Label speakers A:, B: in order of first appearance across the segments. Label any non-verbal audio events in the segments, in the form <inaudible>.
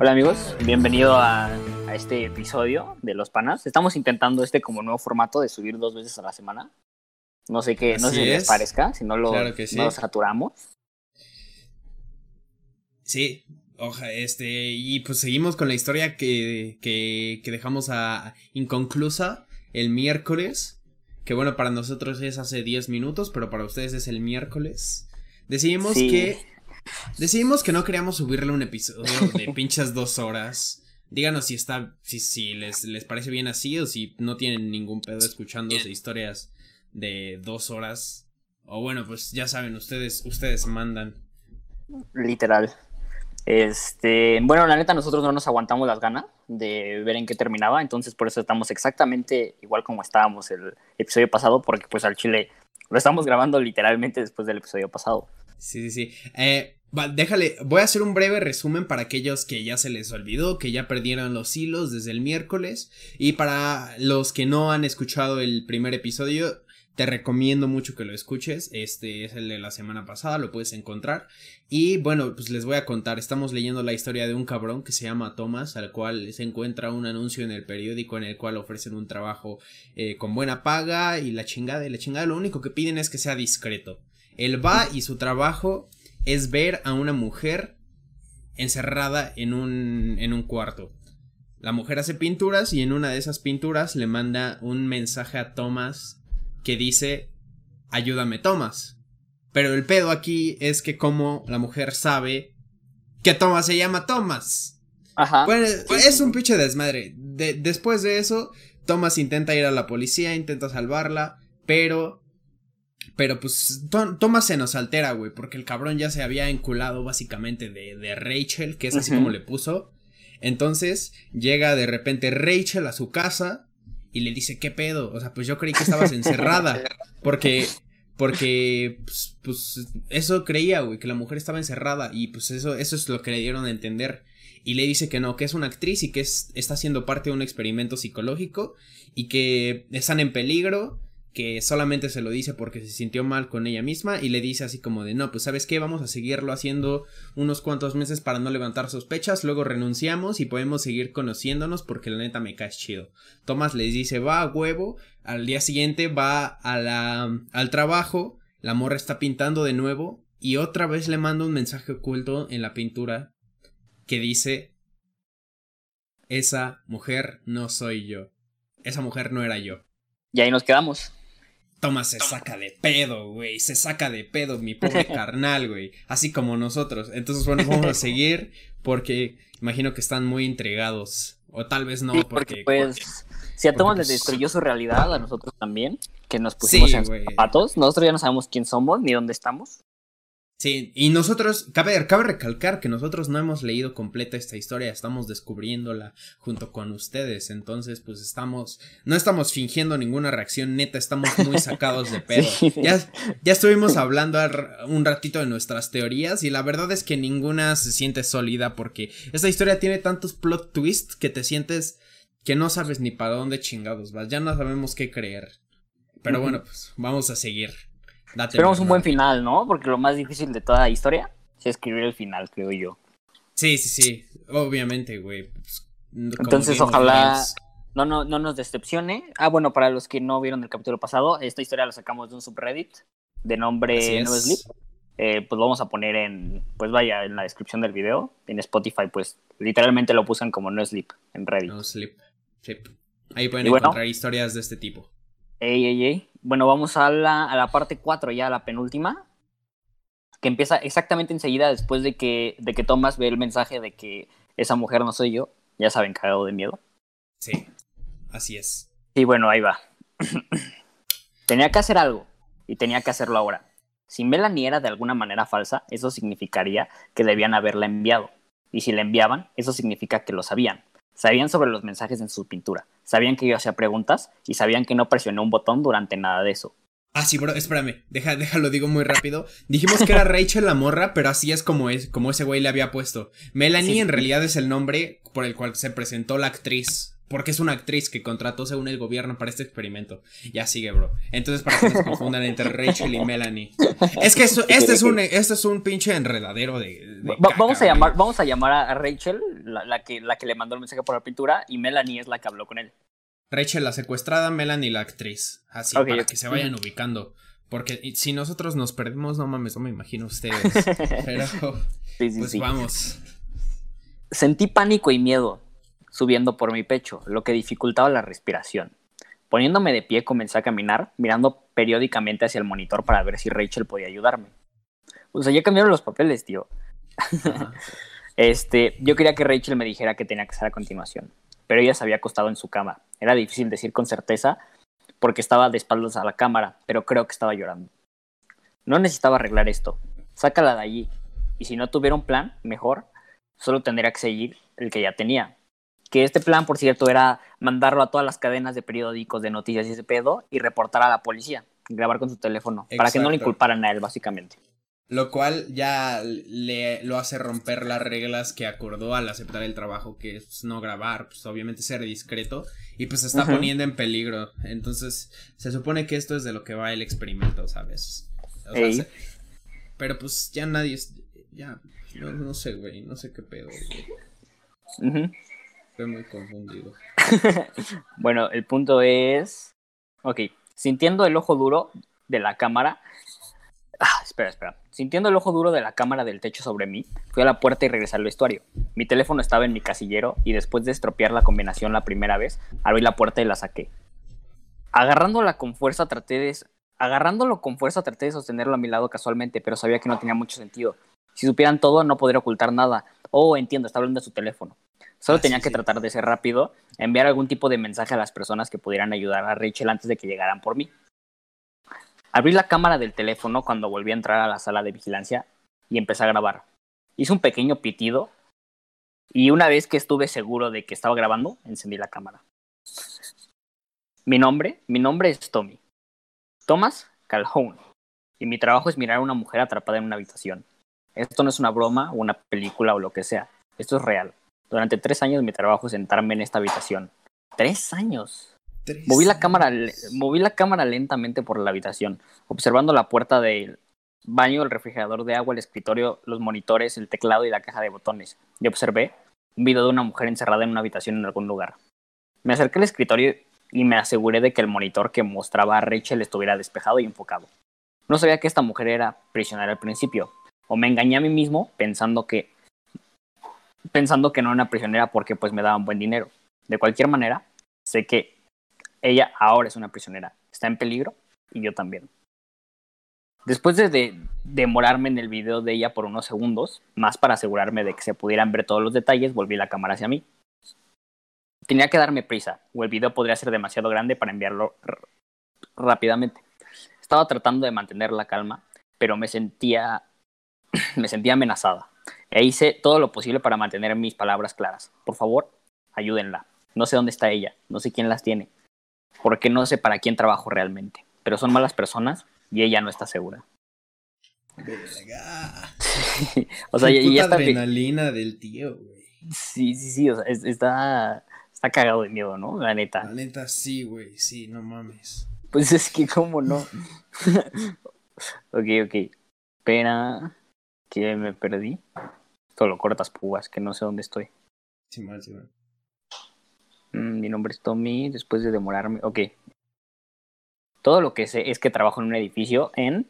A: Hola amigos, bienvenido a, a este episodio de Los Panas. Estamos intentando este como nuevo formato de subir dos veces a la semana. No sé qué, no sé si les
B: es.
A: parezca, si no lo,
B: Claro que sí.
A: no lo saturamos.
B: Sí, oja, este, y pues seguimos con la historia que, que, que dejamos a, inconclusa el miércoles, que bueno, para nosotros es hace 10 minutos, pero para ustedes es el miércoles. Decidimos
A: Sí.
B: que, decidimos que no queríamos subirle un episodio de <laughs> pinches dos horas. Díganos si está, si, si les, les parece bien así o si no tienen ningún pedo escuchándose historias de dos horas. O bueno, pues ya saben, ustedes, ustedes mandan.
A: Literal. Este, bueno, la neta, nosotros no nos aguantamos las ganas de ver en qué terminaba, entonces por eso estamos exactamente igual como estábamos el episodio pasado, porque pues al Chile lo estamos grabando literalmente después del episodio pasado.
B: Sí, sí, sí. Eh, va, déjale, voy a hacer un breve resumen para aquellos que ya se les olvidó, que ya perdieron los hilos desde el miércoles. Y para los que no han escuchado el primer episodio, te recomiendo mucho que lo escuches. Este es el de la semana pasada, lo puedes encontrar. Y bueno, pues les voy a contar. Estamos leyendo la historia de un cabrón que se llama Thomas, al cual se encuentra un anuncio en el periódico en el cual ofrecen un trabajo eh, con buena paga y la chingada y la chingada. Lo único que piden es que sea discreto. Él va y su trabajo es ver a una mujer encerrada en un, en un cuarto. La mujer hace pinturas y en una de esas pinturas le manda un mensaje a Thomas que dice, ayúdame Thomas. Pero el pedo aquí es que como la mujer sabe que Thomas se llama Thomas.
A: Ajá.
B: Bueno, es un pinche desmadre. De- después de eso, Thomas intenta ir a la policía, intenta salvarla, pero... Pero pues Thomas se nos altera, güey, porque el cabrón ya se había enculado básicamente de, de Rachel, que es así como le puso. Entonces llega de repente Rachel a su casa y le dice, ¿qué pedo? O sea, pues yo creí que estabas encerrada. <laughs> Porque, porque, pues, pues, eso creía, güey, que la mujer estaba encerrada. Y pues eso, eso es lo que le dieron a entender. Y le dice que no, que es una actriz y que es, está siendo parte de un experimento psicológico. Y que están en peligro. Que solamente se lo dice porque se sintió mal con ella misma. Y le dice así como de, no, pues sabes qué, vamos a seguirlo haciendo unos cuantos meses para no levantar sospechas. Luego renunciamos y podemos seguir conociéndonos porque la neta me caes chido. Thomas les dice, va a huevo. Al día siguiente va a la, al trabajo. La morra está pintando de nuevo. Y otra vez le manda un mensaje oculto en la pintura. Que dice. Esa mujer no soy yo. Esa mujer no era yo.
A: Y ahí nos quedamos.
B: Thomas se saca de pedo, güey. Se saca de pedo, mi pobre <laughs> carnal, güey. Así como nosotros. Entonces, bueno, vamos a <laughs> seguir. Porque imagino que están muy intrigados. O tal vez no,
A: Sí,
B: porque.
A: porque pues si a Thomas
B: pues-
A: destruyó su realidad, a nosotros también, que nos pusimos
B: Sí,
A: en sus
B: güey.
A: zapatos, nosotros ya no sabemos quién somos ni dónde estamos.
B: Sí, y nosotros, cabe, cabe recalcar que nosotros no hemos leído completa esta historia, estamos descubriéndola junto con ustedes, entonces pues estamos, no estamos fingiendo ninguna reacción neta, estamos muy sacados de <laughs> pedo.
A: Sí.
B: Ya, ya estuvimos hablando un ratito de nuestras teorías y la verdad es que ninguna se siente sólida porque esta historia tiene tantos plot twists que te sientes que no sabes ni para dónde chingados vas, ya no sabemos qué creer. Pero bueno, pues vamos a seguir. Date,
A: Esperemos un buen final, ¿no? Porque lo más difícil de toda la historia es escribir el final, creo yo.
B: Sí, sí, sí. Obviamente, güey. Pues,
A: Entonces, ojalá-. No, no, no nos decepcione. Ah, bueno, para los que no vieron el capítulo pasado, esta historia la sacamos de un subreddit de nombre. No Sleep. Eh, pues lo vamos a poner en, pues vaya, en la descripción del video. En Spotify, pues literalmente lo pusan como No Sleep en Reddit.
B: No sleep. Ahí pueden
A: Y bueno.
B: encontrar historias de este tipo.
A: Ey, ey, ey. Bueno, vamos a la, a la parte 4, ya la penúltima. Que empieza exactamente enseguida después de que, de que Thomas ve el mensaje de que esa mujer no soy yo. Ya saben, cagado de miedo.
B: Sí. Así es.
A: Sí, bueno, ahí va. <clears throat> tenía que hacer algo y tenía que hacerlo ahora. Si Melanie era de alguna manera falsa, eso significaría que debían haberla enviado. Y si la enviaban, eso significa que lo sabían. Sabían sobre los mensajes en su pintura, sabían que yo hacía preguntas y sabían que no presioné un botón durante nada de eso.
B: Ah, sí, bro, espérame. Deja, déjalo, digo muy rápido. Dijimos que era <laughs> Rachel la morra, pero así es como es, como ese güey le había puesto. Melanie
A: Sí.
B: en realidad es el nombre por el cual se presentó la actriz porque es una actriz que contrató según el gobierno para este experimento. Ya sigue, bro. Entonces, para que no se confundan entre <laughs> Rachel y Melanie. Es que este, es un, este es un pinche enredadero de.
A: vamos, a llamar, vamos a llamar a Rachel, la, que, la que le mandó el mensaje por la pintura, y Melanie es la que habló con él.
B: Rachel, la secuestrada, Melanie, la actriz. Así, para que se vayan ubicando. Porque si nosotros nos perdemos, no mames, no me imagino ustedes. <laughs> Pero, pues vamos.
A: Sentí pánico y miedo subiendo por mi pecho, lo que dificultaba la respiración. Poniéndome de pie comencé a caminar, mirando periódicamente hacia el monitor para ver si Rachel podía ayudarme. O sea, ya cambiaron los papeles, tío. <laughs> este, yo quería que Rachel me dijera qué tenía que hacer a continuación, pero ella se había acostado en su cama. Era difícil decir con certeza porque estaba de espaldas a la cámara, pero creo que estaba llorando. No necesitaba arreglar esto. Sácala de allí. Y si no tuviera un plan, mejor, solo tendría que seguir el que ya tenía, que este plan, por cierto, era mandarlo a todas las cadenas de periódicos de noticias y ese pedo y reportar a la policía, grabar con su teléfono, para que no le inculparan a él, básicamente.
B: Lo cual ya le lo hace romper las reglas que acordó al aceptar el trabajo, que es no grabar, pues obviamente ser discreto, y pues se está poniendo en peligro. Entonces, se supone que esto es de lo que va el experimento, ¿sabes? pero pues ya nadie, ya, no, sé, güey, no sé qué pedo. Güey. Estoy muy confundido. <laughs>
A: bueno, el punto es. Ok, sintiendo el ojo duro de la cámara. Ah, espera, espera. Sintiendo el ojo duro de la cámara del techo sobre mí, fui a la puerta y regresé al vestuario. Mi teléfono estaba en mi casillero y después de estropear la combinación la primera vez, abrí la puerta y la saqué. Agarrándola con fuerza traté de... Agarrándolo con fuerza traté de sostenerlo a mi lado casualmente, pero sabía que no tenía mucho sentido. Si supieran todo, no podría ocultar nada. Oh, entiendo, está hablando de su teléfono. Solo ah, tenía que tratar de ser rápido, enviar algún tipo de mensaje a las personas que pudieran ayudar a Rachel antes de que llegaran por mí. Abrí la cámara del teléfono cuando volví a entrar a la sala de vigilancia y empecé a grabar. Hice un pequeño pitido y una vez que estuve seguro de que estaba grabando, encendí la cámara. Mi nombre, mi nombre es Tommy. Thomas Calhoun. Y mi trabajo es mirar a una mujer atrapada en una habitación. Esto no es una broma o una película o lo que sea. Esto es real. Durante tres años mi trabajo sentarme en esta habitación. ¡Tres años! moví, la cámara, moví la cámara lentamente por la habitación, observando la puerta del baño, el refrigerador de agua, el escritorio, los monitores, el teclado y la caja de botones. Y observé un video de una mujer encerrada en una habitación en algún lugar. Me acerqué al escritorio y me aseguré de que el monitor que mostraba a Rachel estuviera despejado y enfocado. No sabía que esta mujer era prisionera al principio, o me engañé a mí mismo pensando que pensando que no era una prisionera porque pues me daban buen dinero. De cualquier manera, sé que ella ahora es una prisionera. Está en peligro y yo también. Después de, demorarme en el video de ella por unos segundos, más para asegurarme de que se pudieran ver todos los detalles, volví la cámara hacia mí. Tenía que darme prisa, o el video podría ser demasiado grande para enviarlo rápidamente. Estaba tratando de mantener la calma, pero me sentía, <clears throat> me sentía amenazada. E hice todo lo posible para mantener mis palabras claras. Por favor, ayúdenla. No sé dónde está ella, no sé quién las tiene, porque no sé para quién trabajo realmente. Pero son malas personas y ella no está segura. <laughs>
B: o sea, y está adrenalina del tío, güey.
A: Sí, sí, sí, o sea, está está cagado de miedo, ¿no? La neta.
B: La neta sí, güey, sí, no mames.
A: Pues es que cómo no. <laughs> ok, ok. Espera que me perdí. Solo cortas púas, que no sé dónde estoy.
B: Sí, mal, sí, mal.
A: Mm, mi nombre es Tommy, después de demorarme. Ok. Todo lo que sé es que trabajo en un edificio en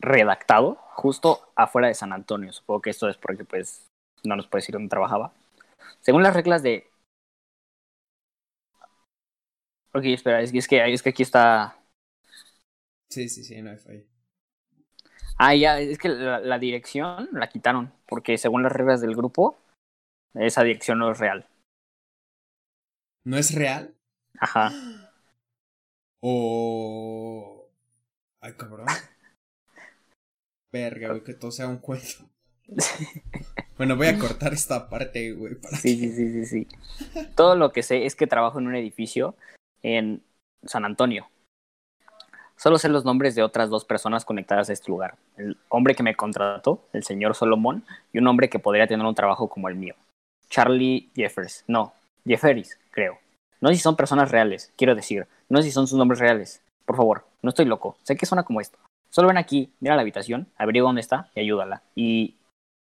A: redactado, justo afuera de San Antonio. Supongo que esto es porque pues no nos puede decir dónde trabajaba. Según las reglas de. Ok, espera, es que, es que, es que aquí está.
B: Sí, sí, sí, no hay fallo.
A: Ah, ya, es que la, dirección la quitaron, porque según las reglas del grupo, esa dirección no es real.
B: ¿No es real?
A: Ajá. <gasps>
B: O... Ay, cabrón. <laughs> Verga, güey, que todo sea un cuento. <laughs> bueno, voy a cortar esta parte, güey.
A: sí, sí, sí, sí, sí. Todo lo que sé es que trabajo en un edificio en San Antonio. Solo sé los nombres de otras dos personas conectadas a este lugar. El hombre que me contrató, el señor Solomón, y un hombre que podría tener un trabajo como el mío. Charlie Jeffers. No, Jefferis, creo. No sé si son personas reales, quiero decir. No sé si son sus nombres reales. Por favor, no estoy loco. Sé que suena como esto. Solo ven aquí, mira la habitación, averigua dónde está y ayúdala. Y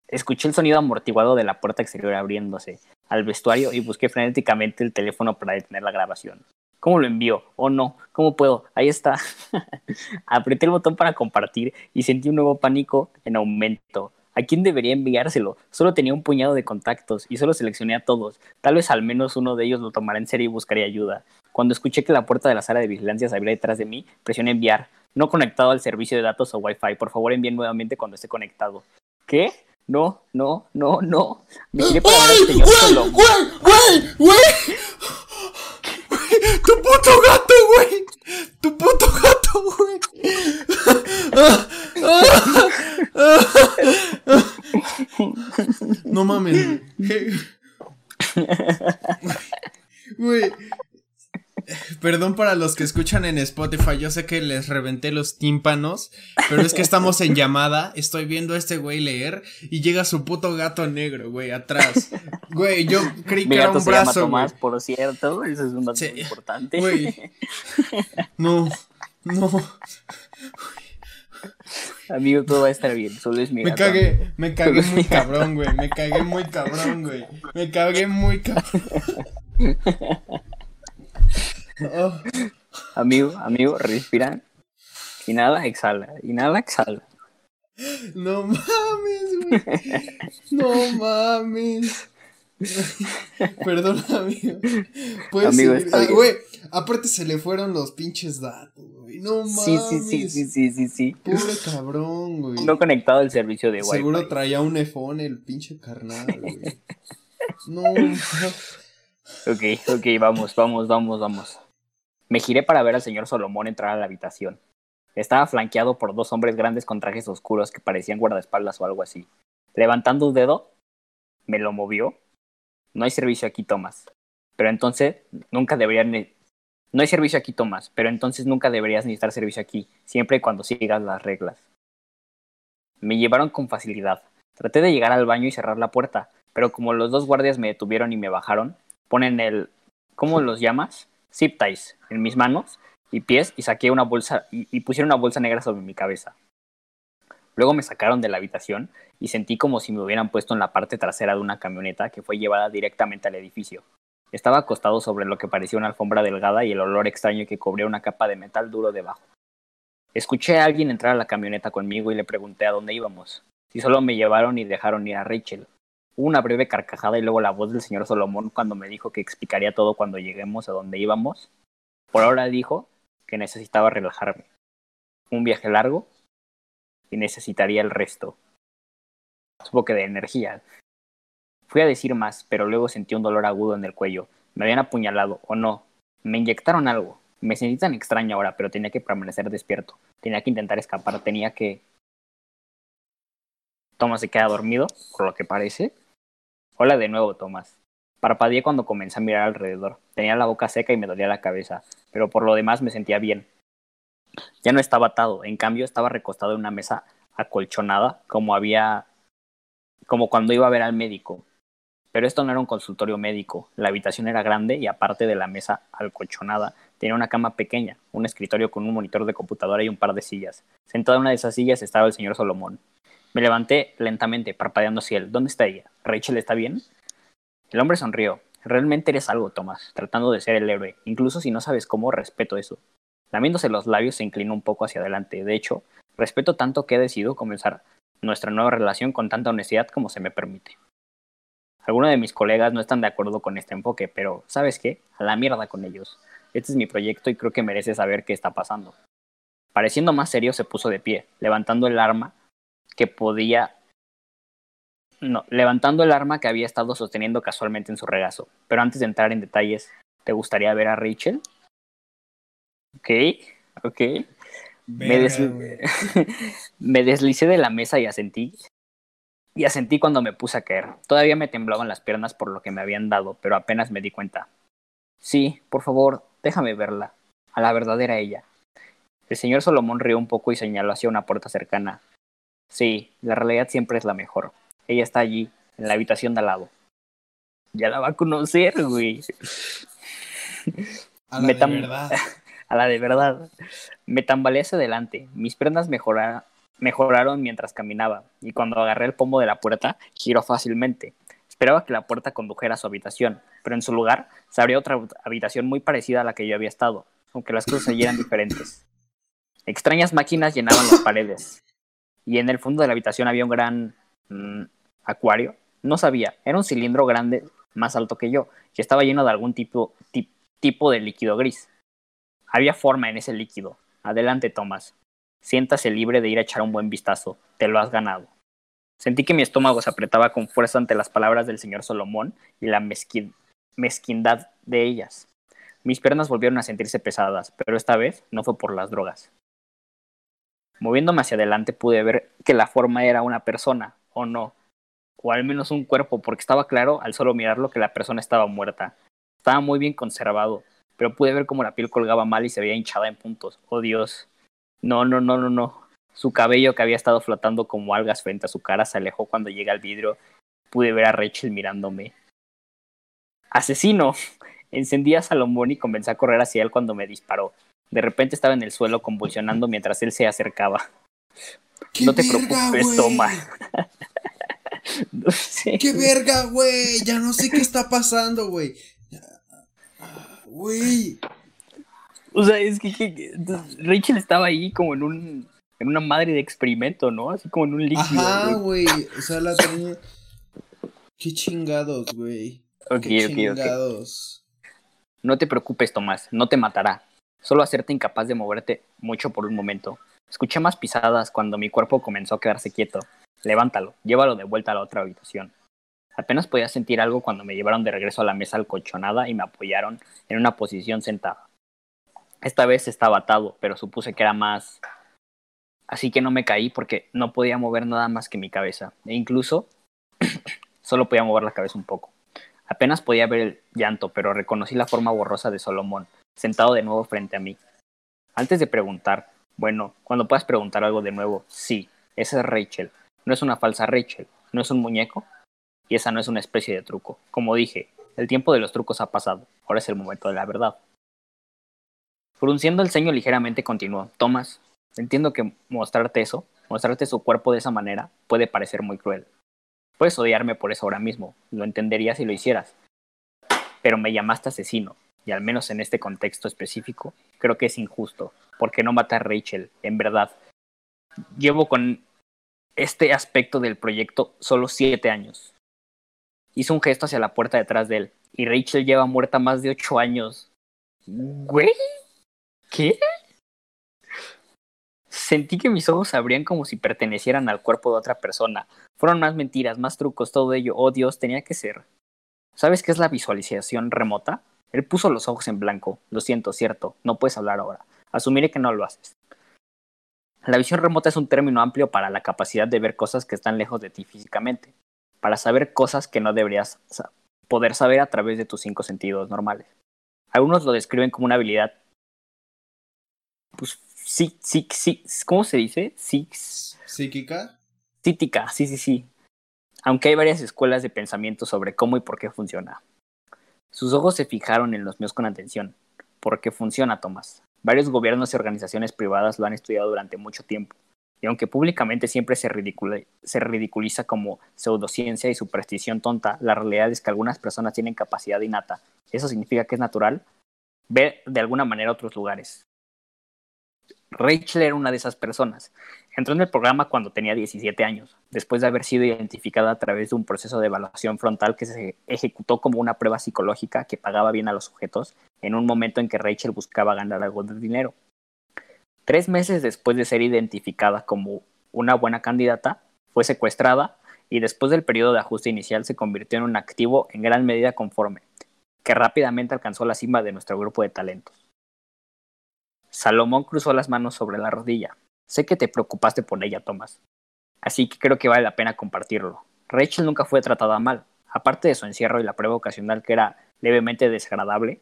A: escuché el sonido amortiguado de la puerta exterior abriéndose al vestuario y busqué frenéticamente el teléfono para detener la grabación. ¿Cómo lo envío? Oh no, ¿cómo puedo? Ahí está. <laughs> Apreté el botón para compartir y sentí un nuevo pánico en aumento. ¿A quién debería enviárselo? Solo tenía un puñado de contactos y solo seleccioné a todos. Tal vez al menos uno de ellos lo tomará en serio y buscaría ayuda. Cuando escuché que la puerta de la sala de vigilancia se abría detrás de mí, presioné enviar. No conectado al servicio de datos o Wi-Fi. Por favor, envíen nuevamente cuando esté conectado. ¿Qué? No, no, no, no. Me giré para ver al señor solo.
B: ¡Güey! ¡Güey! ¡Güey! ¡Tu puto gato, güey! ¡Tu puto gato, güey! No mames. Güey. Perdón para los que escuchan en Spotify, yo sé que les reventé los tímpanos, pero es que estamos en llamada, estoy viendo a este güey leer y llega su puto gato negro, güey, atrás. Güey, yo creí que era un
A: se llama
B: brazo, güey.
A: Tomás, por cierto, eso es un dato
B: Sí.
A: muy importante.
B: Güey. No, no,
A: Amigo, todo va a estar bien, solo es mi
B: me
A: gato.
B: cagué, me cagué muy cabrón, güey, me cagué muy cabrón, güey, me cagué muy cabrón. <laughs> Oh, <laughs>
A: Amigo, amigo, respira. Inhala, exhala. Inhala, exhala.
B: no mames, güey. No mames. Perdón, amigo. Puedes
A: Amigo,
B: Ah, güey, aparte se le fueron los pinches datos, güey. No mames.
A: Sí, sí, sí, sí, sí, sí, sí.
B: Pobre cabrón, güey.
A: No conectado al servicio de Wi-Fi.
B: Seguro traía un iPhone el pinche carnal, güey. <laughs> No,
A: Ok, ok, vamos, vamos, vamos, vamos. Me giré para ver al señor Solomón entrar a la habitación. Estaba flanqueado por dos hombres grandes con trajes oscuros que parecían guardaespaldas o algo así. Levantando un dedo, me lo movió. No hay servicio aquí, Tomás. Pero entonces, nunca deberían... No hay servicio aquí, Tomás. Pero entonces nunca deberías necesitar servicio aquí, siempre y cuando sigas las reglas. Me llevaron con facilidad. Traté de llegar al baño y cerrar la puerta, pero como los dos guardias me detuvieron y me bajaron, ponen el... ¿Cómo <laughs> los llamas? Zip ties en mis manos y pies y saqué una bolsa y, pusieron una bolsa negra sobre mi cabeza. Luego me sacaron de la habitación y sentí como si me hubieran puesto en la parte trasera de una camioneta que fue llevada directamente al edificio. Estaba acostado sobre lo que parecía una alfombra delgada y el olor extraño que cubría una capa de metal duro debajo. Escuché a alguien entrar a la camioneta conmigo y le pregunté a dónde íbamos. Si solo me llevaron y dejaron ir a Rachel. Una breve carcajada y luego la voz del señor Solomón cuando me dijo que explicaría todo cuando lleguemos a donde íbamos. Por ahora dijo que necesitaba relajarme. Un viaje largo y necesitaría el resto. Supongo que de energía. Fui a decir más, pero luego sentí un dolor agudo en el cuello. Me habían apuñalado, o no. Me inyectaron algo. Me sentí tan extraño ahora, pero tenía que permanecer despierto. Tenía que intentar escapar, tenía que... Thomas se queda dormido, por lo que parece. Hola de nuevo, Thomas. Parpadeé cuando comencé a mirar alrededor. Tenía la boca seca y me dolía la cabeza, pero por lo demás me sentía bien. Ya no estaba atado, en cambio estaba recostado en una mesa acolchonada, como había como cuando iba a ver al médico. Pero esto no era un consultorio médico. La habitación era grande y aparte de la mesa acolchonada, tenía una cama pequeña, un escritorio con un monitor de computadora y un par de sillas. Sentado en una de esas sillas estaba el señor Solomón. Me levanté lentamente, parpadeando hacia él. ¿Dónde está ella? ¿Rachel está bien? El hombre sonrió. Realmente eres algo, Tomás, tratando de ser el héroe. Incluso si no sabes cómo, respeto eso. Lamiéndose los labios, se inclinó un poco hacia adelante. De hecho, respeto tanto que he decidido comenzar nuestra nueva relación con tanta honestidad como se me permite. Algunos de mis colegas no están de acuerdo con este enfoque, pero ¿sabes qué? A la mierda con ellos. Este es mi proyecto y creo que merece saber qué está pasando. Pareciendo más serio, se puso de pie, levantando el arma que podía... No, levantando el arma que había estado sosteniendo casualmente en su regazo. Pero antes de entrar en detalles, ¿te gustaría ver a Rachel? Ok, ok. Me, <laughs> me deslicé de la mesa y asentí. Y asentí cuando me puse a caer. Todavía me temblaban las piernas por lo que me habían dado, pero apenas me di cuenta. Sí, por favor, déjame verla. A la verdadera ella. El señor Solomón rió un poco y señaló hacia una puerta cercana. Sí, la realidad siempre es la mejor. Ella está allí, en la habitación de al lado. Ya la va a conocer, güey.
B: A la
A: Me
B: de verdad. <laughs>
A: A la de verdad. Me tambaleé hacia adelante. Mis piernas mejora- mejoraron mientras caminaba, y cuando agarré el pomo de la puerta, giró fácilmente. Esperaba que la puerta condujera a su habitación, pero en su lugar se abrió otra habitación muy parecida a la que yo había estado, aunque las cosas allí eran <laughs> diferentes. Extrañas máquinas llenaban las paredes, y en el fondo de la habitación había un gran mm, acuario. No sabía, era un cilindro grande, más alto que yo, y estaba lleno de algún tipo, ti- tipo de líquido gris. Había forma en ese líquido. Adelante, Tomás. Siéntase libre de ir a echar un buen vistazo. Te lo has ganado. Sentí que mi estómago se apretaba con fuerza ante las palabras del señor Solomón y la mezquin- mezquindad de ellas. Mis piernas volvieron a sentirse pesadas, pero esta vez no fue por las drogas. Moviéndome hacia adelante pude ver que la forma era una persona, o no, o al menos un cuerpo, porque estaba claro al solo mirarlo que la persona estaba muerta. Estaba muy bien conservado, pero pude ver cómo la piel colgaba mal y se veía hinchada en puntos. Oh Dios. No, no, no, no, no. Su cabello que había estado flotando como algas frente a su cara se alejó cuando llegué al vidrio. Pude ver a Rachel mirándome. ¡Asesino! <laughs> Encendí a Salomón y comencé a correr hacia él cuando me disparó. De repente estaba en el suelo convulsionando mientras él se acercaba.
B: ¡Qué
A: No te
B: verga,
A: preocupes,
B: güey!
A: toma. <laughs> No sé.
B: ¡Qué verga, güey! Ya no sé qué está pasando, güey. Güey.
A: O sea, es que, Rachel estaba ahí como en un en una madre de experimento, ¿no? Así como en un líquido.
B: Ajá,
A: güey.
B: O sea, la tenía. Qué chingados, güey.
A: Ok,
B: Qué
A: ok, ok.
B: chingados.
A: No te preocupes, Tomás, no te matará. Solo hacerte incapaz de moverte mucho por un momento. Escuché más pisadas cuando mi cuerpo comenzó a quedarse quieto. Levántalo, llévalo de vuelta a la otra habitación. Apenas podía sentir algo cuando me llevaron de regreso a la mesa alcolchonada y me apoyaron en una posición sentada. Esta vez estaba atado, pero supuse que era más... Así que no me caí porque no podía mover nada más que mi cabeza. E incluso <clears throat> solo podía mover la cabeza un poco. Apenas podía ver el llanto, pero reconocí la forma borrosa de Solomón, sentado de nuevo frente a mí. Antes de preguntar, bueno, cuando puedas preguntar algo de nuevo, sí, esa es Rachel. No es una falsa Rachel, no es un muñeco, y esa no es una especie de truco. Como dije, el tiempo de los trucos ha pasado, ahora es el momento de la verdad. Frunciendo el ceño ligeramente continuó, Thomas, entiendo que mostrarte eso, mostrarte su cuerpo de esa manera, puede parecer muy cruel. Puedes odiarme por eso ahora mismo, lo entendería si lo hicieras. Pero me llamaste asesino, y al menos en este contexto específico, creo que es injusto, porque no maté a Rachel, en verdad. Llevo con este aspecto del proyecto solo siete años. Hizo un gesto hacia la puerta detrás de él, y Rachel lleva muerta más de ocho años. ¿Güey? ¿Qué? Sentí que mis ojos abrían como si pertenecieran al cuerpo de otra persona. Fueron más mentiras, más trucos, todo ello. Oh Dios, tenía que ser. ¿Sabes qué es la visualización remota? Él puso los ojos en blanco. Lo siento, cierto. No puedes hablar ahora. Asumiré que no lo haces. La visión remota es un término amplio para la capacidad de ver cosas que están lejos de ti físicamente. Para saber cosas que no deberías poder saber a través de tus cinco sentidos normales. Algunos lo describen como una habilidad. Pues sí, sí, sí. ¿Cómo se dice? Sí,
B: ¿Psíquica?
A: Psíquica, sí, sí, sí. Aunque hay varias escuelas de pensamiento sobre cómo y por qué funciona. Sus ojos se fijaron en los míos con atención. ¿Por qué funciona, Tomás? Varios gobiernos y organizaciones privadas lo han estudiado durante mucho tiempo. Y aunque públicamente siempre se, se ridiculiza como pseudociencia y superstición tonta, la realidad es que algunas personas tienen capacidad innata. Eso significa que es natural ver de alguna manera otros lugares. Rachel era una de esas personas. Entró en el programa cuando tenía 17 años, después de haber sido identificada a través de un proceso de evaluación frontal que se ejecutó como una prueba psicológica que pagaba bien a los sujetos en un momento en que Rachel buscaba ganar algo de dinero. Tres meses después de ser identificada como una buena candidata, fue secuestrada y después del periodo de ajuste inicial se convirtió en un activo en gran medida conforme, que rápidamente alcanzó la cima de nuestro grupo de talentos. Salomón cruzó las manos sobre la rodilla. Sé que te preocupaste por ella, Tomás. Así que creo que vale la pena compartirlo. Rachel nunca fue tratada mal. Aparte de su encierro y la prueba ocasional que era levemente desagradable,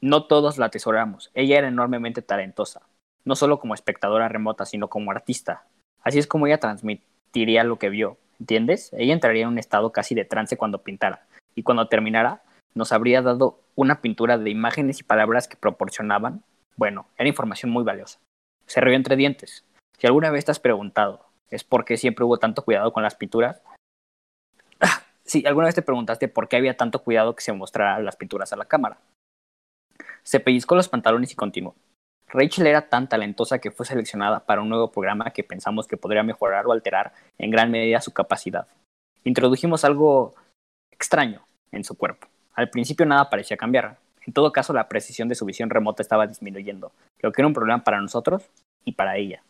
A: no todos la atesoramos. Ella era enormemente talentosa, no solo como espectadora remota, sino como artista. Así es como ella transmitiría lo que vio, ¿entiendes? Ella entraría en un estado casi de trance cuando pintara, y cuando terminara nos habría dado una pintura de imágenes y palabras que proporcionaban, bueno, era información muy valiosa. Se rió entre dientes. Si alguna vez te has preguntado, ¿es por qué siempre hubo tanto cuidado con las pinturas? <clears throat> Si alguna vez te preguntaste por qué había tanto cuidado que se mostraran las pinturas a la cámara. Se pellizcó los pantalones y continuó. Rachel era tan talentosa que fue seleccionada para un nuevo programa que pensamos que podría mejorar o alterar en gran medida su capacidad. Introdujimos algo extraño en su cuerpo. Al principio nada parecía cambiar. En todo caso, la precisión de su visión remota estaba disminuyendo, lo que era un problema para nosotros y para ella.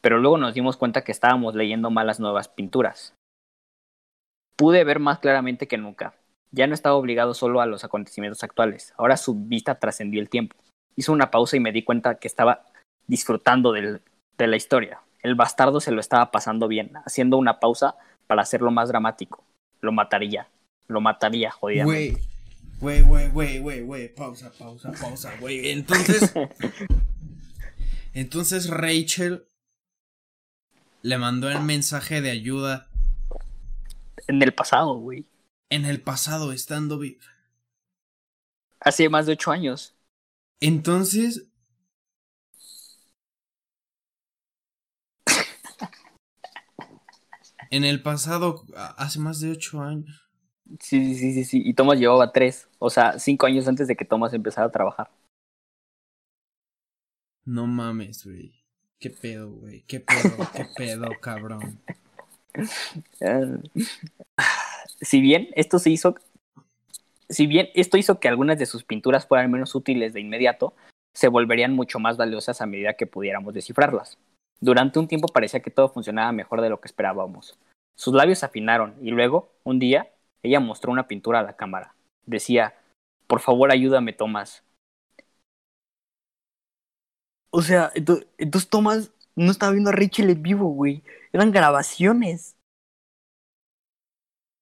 A: Pero luego nos dimos cuenta que estábamos leyendo mal las nuevas pinturas. Pude ver más claramente que nunca. Ya no estaba obligado solo a los acontecimientos actuales, ahora su vista trascendió el tiempo hizo una pausa y me di cuenta que estaba disfrutando de la historia. El bastardo se lo estaba pasando bien, haciendo una pausa para hacerlo más dramático. Lo mataría. Lo mataría, jodida.
B: Güey, güey, güey, güey, güey, güey, pausa, pausa, pausa, güey. Entonces, <laughs> entonces Rachel le mandó el mensaje de ayuda.
A: En el pasado, güey.
B: En el pasado, estando vivo.
A: Hace más de ocho años.
B: Entonces. <laughs> en el pasado, hace más de ocho años.
A: Sí, sí, sí, sí. Y Thomas llevaba tres. O sea, cinco años antes de que Thomas empezara a trabajar.
B: No mames, güey. ¿Qué pedo, güey? ¿Qué pedo? ¿Qué pedo, <laughs> cabrón?
A: si bien esto se hizo si bien esto hizo que algunas de sus pinturas fueran menos útiles de inmediato, se volverían mucho más valiosas a medida que pudiéramos descifrarlas. Durante un tiempo parecía que todo funcionaba mejor de lo que esperábamos. Sus labios afinaron y luego, un día, ella mostró una pintura a la cámara. Decía, por favor ayúdame, Tomás. O sea, entonces Tomás no estaba viendo a Rachel en vivo, güey. Eran grabaciones.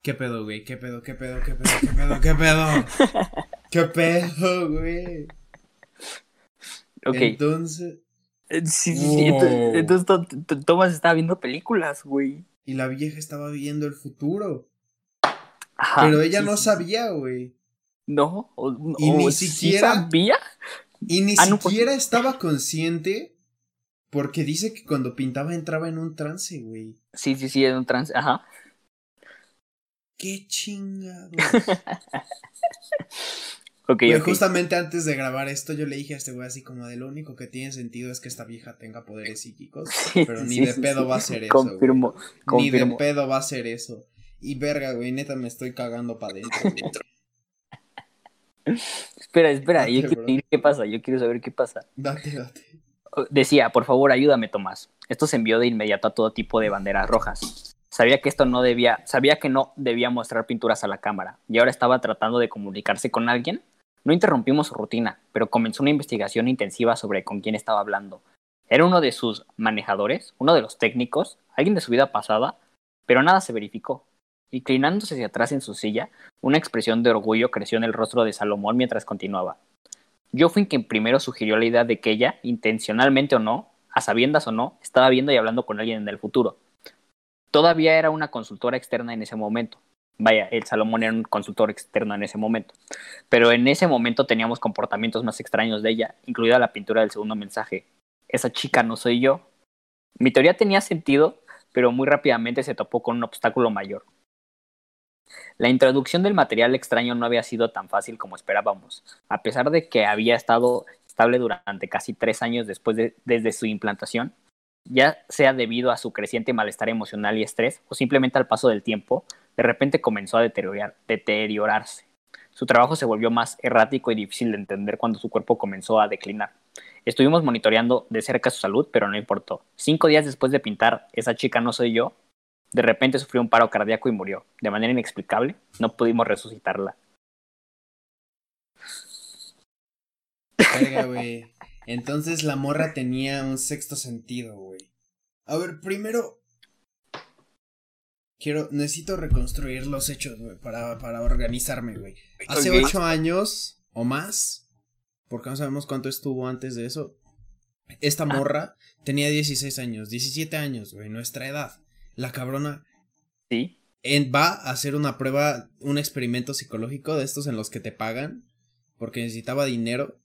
B: ¿Qué pedo, güey? ¿Qué pedo? ¿Qué pedo? ¿Qué pedo? ¿Qué pedo? ¿Qué pedo? <laughs> ¿Qué pedo, güey?
A: Ok.
B: Entonces.
A: Eh, sí, sí, sí. Entonces, Thomas estaba viendo películas, güey.
B: Y la vieja estaba viendo el futuro. Ajá, Pero ella no sabía, güey.
A: No,
B: y ni siquiera
A: sabía.
B: Y ni ah, pues siquiera estaba consciente porque dice que cuando pintaba entraba en un trance, güey.
A: Sí, sí, sí, en un trance, ajá.
B: Qué chingado. <laughs> okay, Justamente antes de grabar esto, yo le dije a este güey así como de lo único que tiene sentido es que esta vieja tenga poderes psíquicos. <laughs> pero ni de pedo va a ser eso.
A: Confirmo,
B: Ni de pedo va a ser eso. Y verga, güey, neta me estoy cagando para adentro.
A: espera, espera, yo quiero qué pasa, yo quiero saber qué pasa.
B: Date, date.
A: Decía, por favor, ayúdame, Tomás. Esto se envió de inmediato a todo tipo de banderas rojas. Sabía que esto no debía, sabía que no debía mostrar pinturas a la cámara y ahora estaba tratando de comunicarse con alguien. No interrumpimos su rutina, pero comenzó una investigación intensiva sobre con quién estaba hablando. Era uno de sus manejadores, uno de los técnicos, alguien de su vida pasada, pero nada se verificó. Inclinándose hacia atrás en su silla, una expresión de orgullo creció en el rostro de Salomón mientras continuaba. Yo fui quien primero sugirió la idea de que ella, intencionalmente o no, a sabiendas o no, estaba viendo y hablando con alguien en el futuro. Todavía era una consultora externa en ese momento. Vaya, el Salomón era un consultor externo en ese momento. Pero en ese momento teníamos comportamientos más extraños de ella, incluida la pintura del segundo mensaje. Esa chica no soy yo. Mi teoría tenía sentido, pero muy rápidamente se topó con un obstáculo mayor. La introducción del material extraño no había sido tan fácil como esperábamos, a pesar de que había estado estable durante casi tres años después de, desde su implantación ya sea debido a su creciente malestar emocional y estrés o simplemente al paso del tiempo, de repente comenzó a deteriorarse. Su trabajo se volvió más errático y difícil de entender cuando su cuerpo comenzó a declinar. Estuvimos monitoreando de cerca su salud, pero no importó. Cinco días después de pintar Esa chica no soy yo, de repente sufrió un paro cardíaco y murió. De manera inexplicable, no pudimos resucitarla.
B: Entonces la morra tenía un sexto sentido, güey. A ver, primero. Quiero. Necesito reconstruir los hechos, güey. Para, para organizarme, güey. Hace ocho años o más. Porque no sabemos cuánto estuvo antes de eso. Esta ah. morra tenía 16 años. 17 años, güey. Nuestra edad. La cabrona.
A: Sí.
B: va a hacer una prueba, un experimento psicológico de estos en los que te pagan porque necesitaba dinero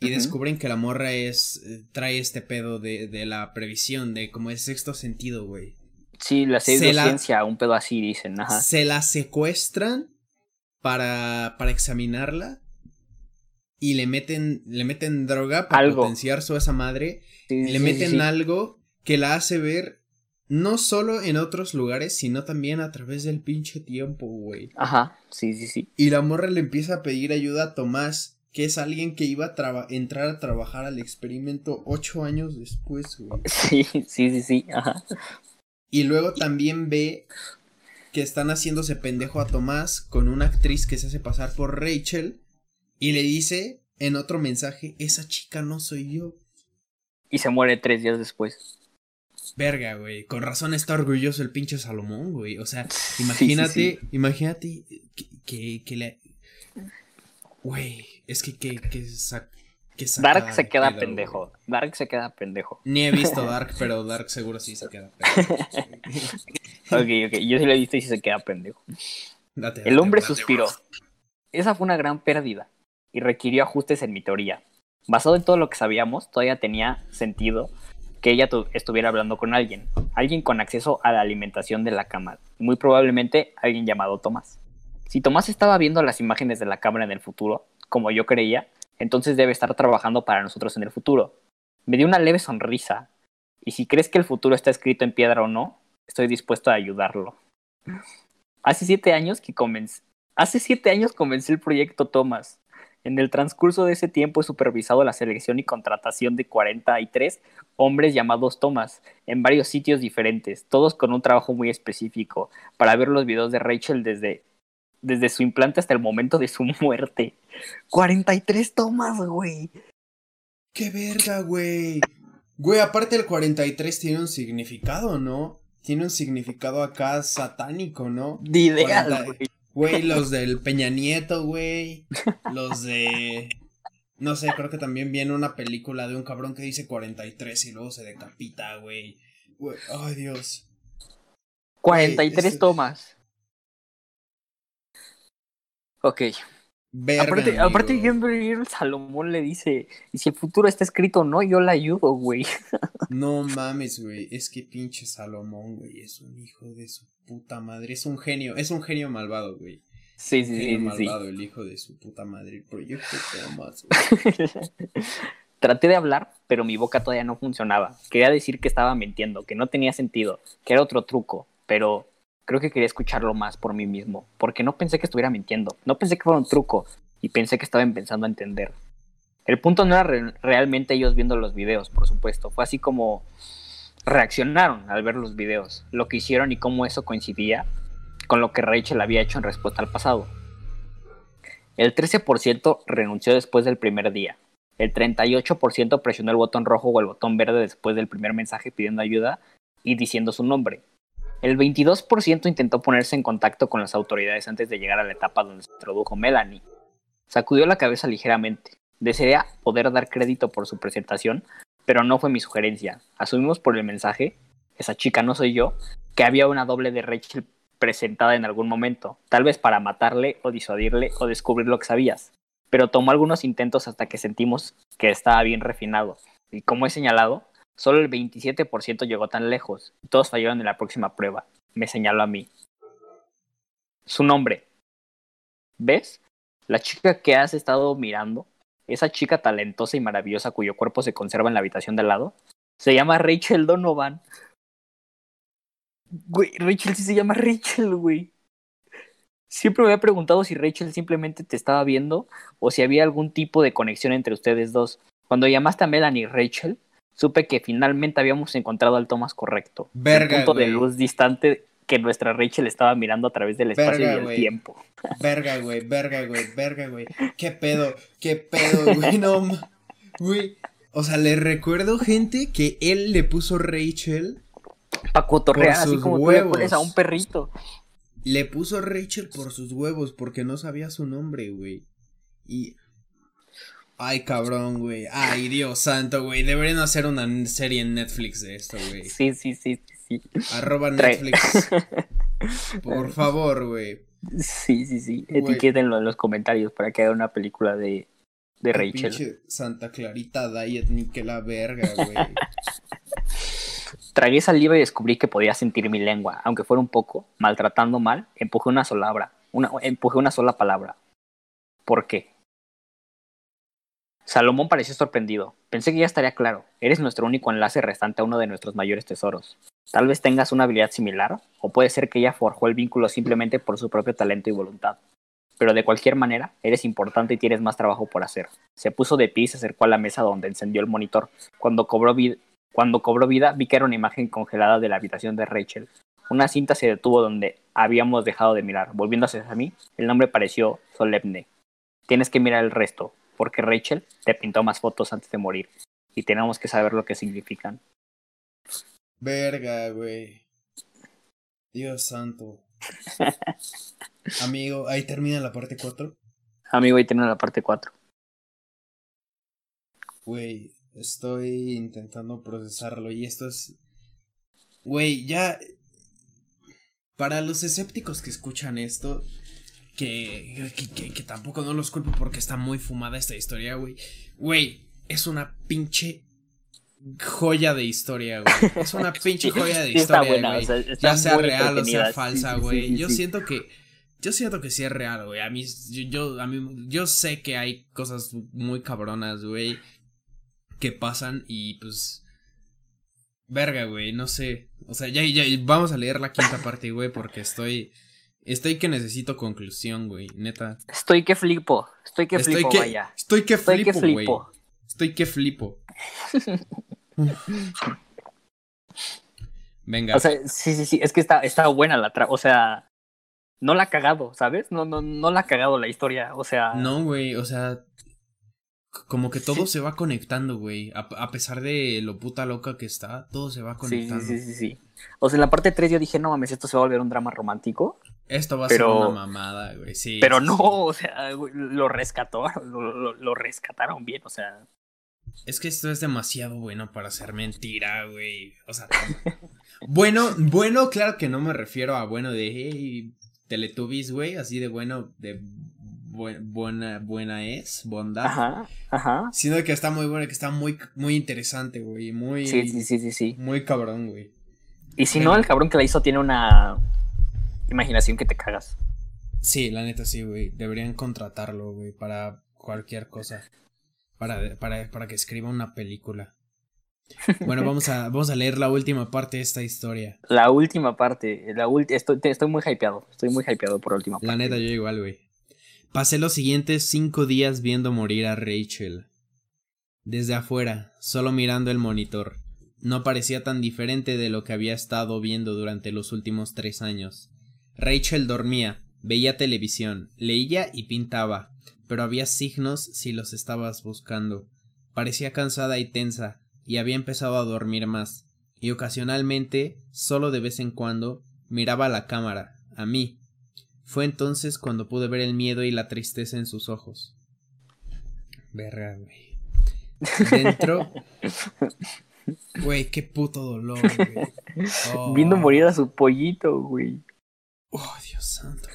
B: y descubren que la morra es trae este pedo de, de la previsión de como el sexto sentido, güey.
A: Sí, la ciencia, un pedo así dicen, ajá.
B: Se la secuestran para para examinarla y le meten le meten droga para potenciar su esa madre, le meten algo que la hace ver no solo en otros lugares, sino también a través del pinche tiempo, güey.
A: Ajá, sí, sí, sí.
B: Y la morra le empieza a pedir ayuda a Tomás, que es alguien que iba a entrar a trabajar al experimento ocho años después, güey. <laughs>
A: Sí, sí, sí, sí, ajá.
B: Y luego también ve que están haciéndose pendejo a Tomás con una actriz que se hace pasar por Rachel y le dice en otro mensaje, esa chica no soy yo.
A: Y se muere tres días después.
B: Verga, güey. Con razón está orgulloso el pinche Salomón, güey. O sea, imagínate, imagínate que, que, le. Güey, es que que, que,
A: Dark se queda pendejo. Dark se queda pendejo.
B: Ni he visto <laughs> Dark, pero Dark seguro sí se queda pendejo. <laughs>
A: ok, ok. Yo sí lo he visto y sí se queda pendejo. el hombre suspiró. Esa fue una gran pérdida y requirió ajustes en mi teoría. Basado en todo lo que sabíamos, todavía tenía sentido que ella estuviera hablando con alguien, alguien con acceso a la alimentación de la cámara, muy probablemente alguien llamado Tomás. Si Tomás estaba viendo las imágenes de la cámara en el futuro, como yo creía, entonces debe estar trabajando para nosotros en el futuro. Me dio una leve sonrisa, y si crees que el futuro está escrito en piedra o no, estoy dispuesto a ayudarlo. Hace siete años que comencé, hace siete años comencé el proyecto Tomás. En el transcurso de ese tiempo he supervisado la selección y contratación de 43 hombres llamados Thomas en varios sitios diferentes, todos con un trabajo muy específico, para ver los videos de Rachel desde, desde su implante hasta el momento de su <laughs> muerte. 43 Thomas, güey.
B: ¡Qué verga, güey! Güey, aparte el 43 tiene un significado, ¿no? Tiene un significado acá satánico, ¿no?
A: De ideal, güey.
B: Güey, <laughs> los del Peña Nieto, güey. Los de. No sé, creo que también viene una película de un cabrón que dice 43 y luego se decapita, güey. Ay, Dios.
A: 43 tomas. Ok. Aparte, aparte el Salomón le dice, y si el futuro está escrito no, yo la ayudo, güey. <laughs>
B: No mames, güey. Es que pinche Salomón, güey, es un hijo de su puta madre. Es un genio, es un genio malvado, güey.
A: Sí, sí,
B: genio
A: sí.
B: malvado, el hijo de su puta madre. El proyecto más, <laughs>
A: Traté de hablar, pero mi boca todavía no funcionaba. Quería decir que estaba mintiendo, que no tenía sentido, que era otro truco, pero creo que quería escucharlo más por mí mismo, porque no pensé que estuviera mintiendo, no pensé que fuera un truco, y pensé que estaban pensando a entender. El punto no era realmente ellos viendo los videos, por supuesto, fue así como reaccionaron al ver los videos, lo que hicieron y cómo eso coincidía con lo que Rachel había hecho en respuesta al pasado. El 13% renunció después del primer día. El 38% presionó el botón rojo o el botón verde después del primer mensaje pidiendo ayuda y diciendo su nombre. El 22% intentó ponerse en contacto con las autoridades antes de llegar a la etapa donde se introdujo Melanie. Sacudió la cabeza ligeramente. Desearía poder dar crédito por su presentación, pero no fue mi sugerencia. Asumimos por el mensaje, esa chica no soy yo, que había una doble de Rachel presentada en algún momento, tal vez para matarle o disuadirle o descubrir lo que sabías. Pero tomó algunos intentos hasta que sentimos que estaba bien refinado. Y como he señalado, solo el 27% llegó tan lejos. Todos fallaron en la próxima prueba. Me señaló a mí. Su nombre. ¿Ves? La chica que has estado mirando esa chica talentosa y maravillosa cuyo cuerpo se conserva en la habitación de al lado, se llama Rachel Donovan. Güey, Rachel sí se llama Rachel, güey. Siempre me había preguntado si Rachel simplemente te estaba viendo o si había algún tipo de conexión entre ustedes dos. Cuando llamaste a Melanie Rachel, supe que finalmente habíamos encontrado al Thomas correcto.
B: Verga,
A: punto de luz distante que nuestra Rachel estaba mirando a través del espacio y el tiempo.
B: Verga, güey, verga, güey, verga, güey. ¿Qué pedo? ¿Qué pedo, güey? No, güey. O sea, le recuerdo, gente, que él le puso Rachel.
A: Pa' cotorrear, así como tú le pones a un perrito.
B: Le puso Rachel por sus huevos, porque no sabía su nombre, güey. Y. Ay, cabrón, güey. Ay, Dios santo, güey. Deberían hacer una serie en Netflix de esto, güey.
A: Sí, sí, sí.
B: Arroba Netflix. <laughs> Por favor, güey.
A: Sí, sí, sí. Etiquétenlo en los comentarios para que haga una película de, de Rachel.
B: Santa Clarita Diet, ni que la verga, güey.
A: Tragué saliva y descubrí que podía sentir mi lengua, aunque fuera un poco, maltratando mal, empujé una sola, una, empujé una sola palabra. ¿Por qué? Salomón pareció sorprendido. Pensé que ya estaría claro. Eres nuestro único enlace restante a uno de nuestros mayores tesoros. Tal vez tengas una habilidad similar, o puede ser que ella forjó el vínculo simplemente por su propio talento y voluntad. Pero de cualquier manera, eres importante y tienes más trabajo por hacer. Se puso de pie y se acercó a la mesa donde encendió el monitor. Cuando cobró, vida, vi que era una imagen congelada de la habitación de Rachel. Una cinta se detuvo donde habíamos dejado de mirar. Volviéndose a mí, el nombre pareció solemne. Tienes que mirar el resto, porque Rachel te pintó más fotos antes de morir. Y tenemos que saber lo que significan.
B: Verga, güey. Dios santo. <laughs> Amigo, ahí termina la parte 4.
A: Amigo, ahí termina la parte 4.
B: Güey, estoy intentando procesarlo y esto es... Güey, ya... Para los escépticos que escuchan esto, que, que, que, tampoco no los culpo porque está muy fumada esta historia, güey. Güey, es una pinche joya de historia, güey. Es una <laughs> pinche joya de historia, güey. ya sea real o sea falsa, güey. yo siento que yo siento que sí es real, güey. A mí yo, a mí yo sé que hay cosas muy cabronas, güey, que pasan y pues verga, güey, no sé. O sea, ya, ya vamos a leer la quinta <laughs> parte, güey, porque estoy Estoy que necesito conclusión, güey, neta.
A: Estoy que flipo, estoy que flipo,
B: estoy que,
A: vaya.
B: Estoy que flipo, güey. Estoy que flipo. <laughs> Venga.
A: O sea, sí, sí, sí, es que está, está buena la tra o sea, no la ha cagado, ¿sabes? No, no, no la ha cagado la historia, o sea.
B: No, güey, o sea, como que todo se va conectando, güey. A, pesar de lo puta loca que está, todo se va conectando.
A: Sí, sí, sí, sí. O sea, en la parte 3 yo dije, no mames, esto se va a volver un drama romántico.
B: Esto va a ser una mamada, güey, sí.
A: Pero no, o sea, lo rescató, lo, lo, rescataron bien, o sea.
B: Es que esto es demasiado bueno para ser mentira, güey. O sea, <laughs> bueno, bueno, claro que no me refiero a bueno de hey, Teletubbies, güey, así de bueno, de buena, buena es, bondad.
A: Ajá, ajá.
B: Sino que está muy bueno, que está muy, muy interesante, güey. Muy.
A: Sí, sí, sí, sí, sí.
B: Muy cabrón, güey.
A: Y si no, el cabrón que la hizo tiene una imaginación que te cagas.
B: Sí, la neta sí, güey. Deberían contratarlo, güey, para cualquier cosa. Para, para, para que escriba una película. <laughs> Bueno, vamos a, vamos a leer la última parte de esta historia.
A: La última parte. La estoy, estoy muy hypeado. Estoy muy hypeado por la última parte.
B: La neta, yo igual, güey. Pasé los siguientes cinco días viendo morir a Rachel. Desde afuera, solo mirando el monitor. No parecía tan diferente de lo que había estado viendo durante los últimos tres años. Rachel dormía, veía televisión, leía y pintaba, pero había signos si los estabas buscando. Parecía cansada y tensa, y había empezado a dormir más, y ocasionalmente, solo de vez en cuando, miraba a la cámara, a mí, fue entonces cuando pude ver el miedo y la tristeza en sus ojos. Verga, güey. Dentro. <laughs> Güey, qué puto dolor, güey.
A: Viendo morir a su pollito, güey.
B: Oh, Dios santo.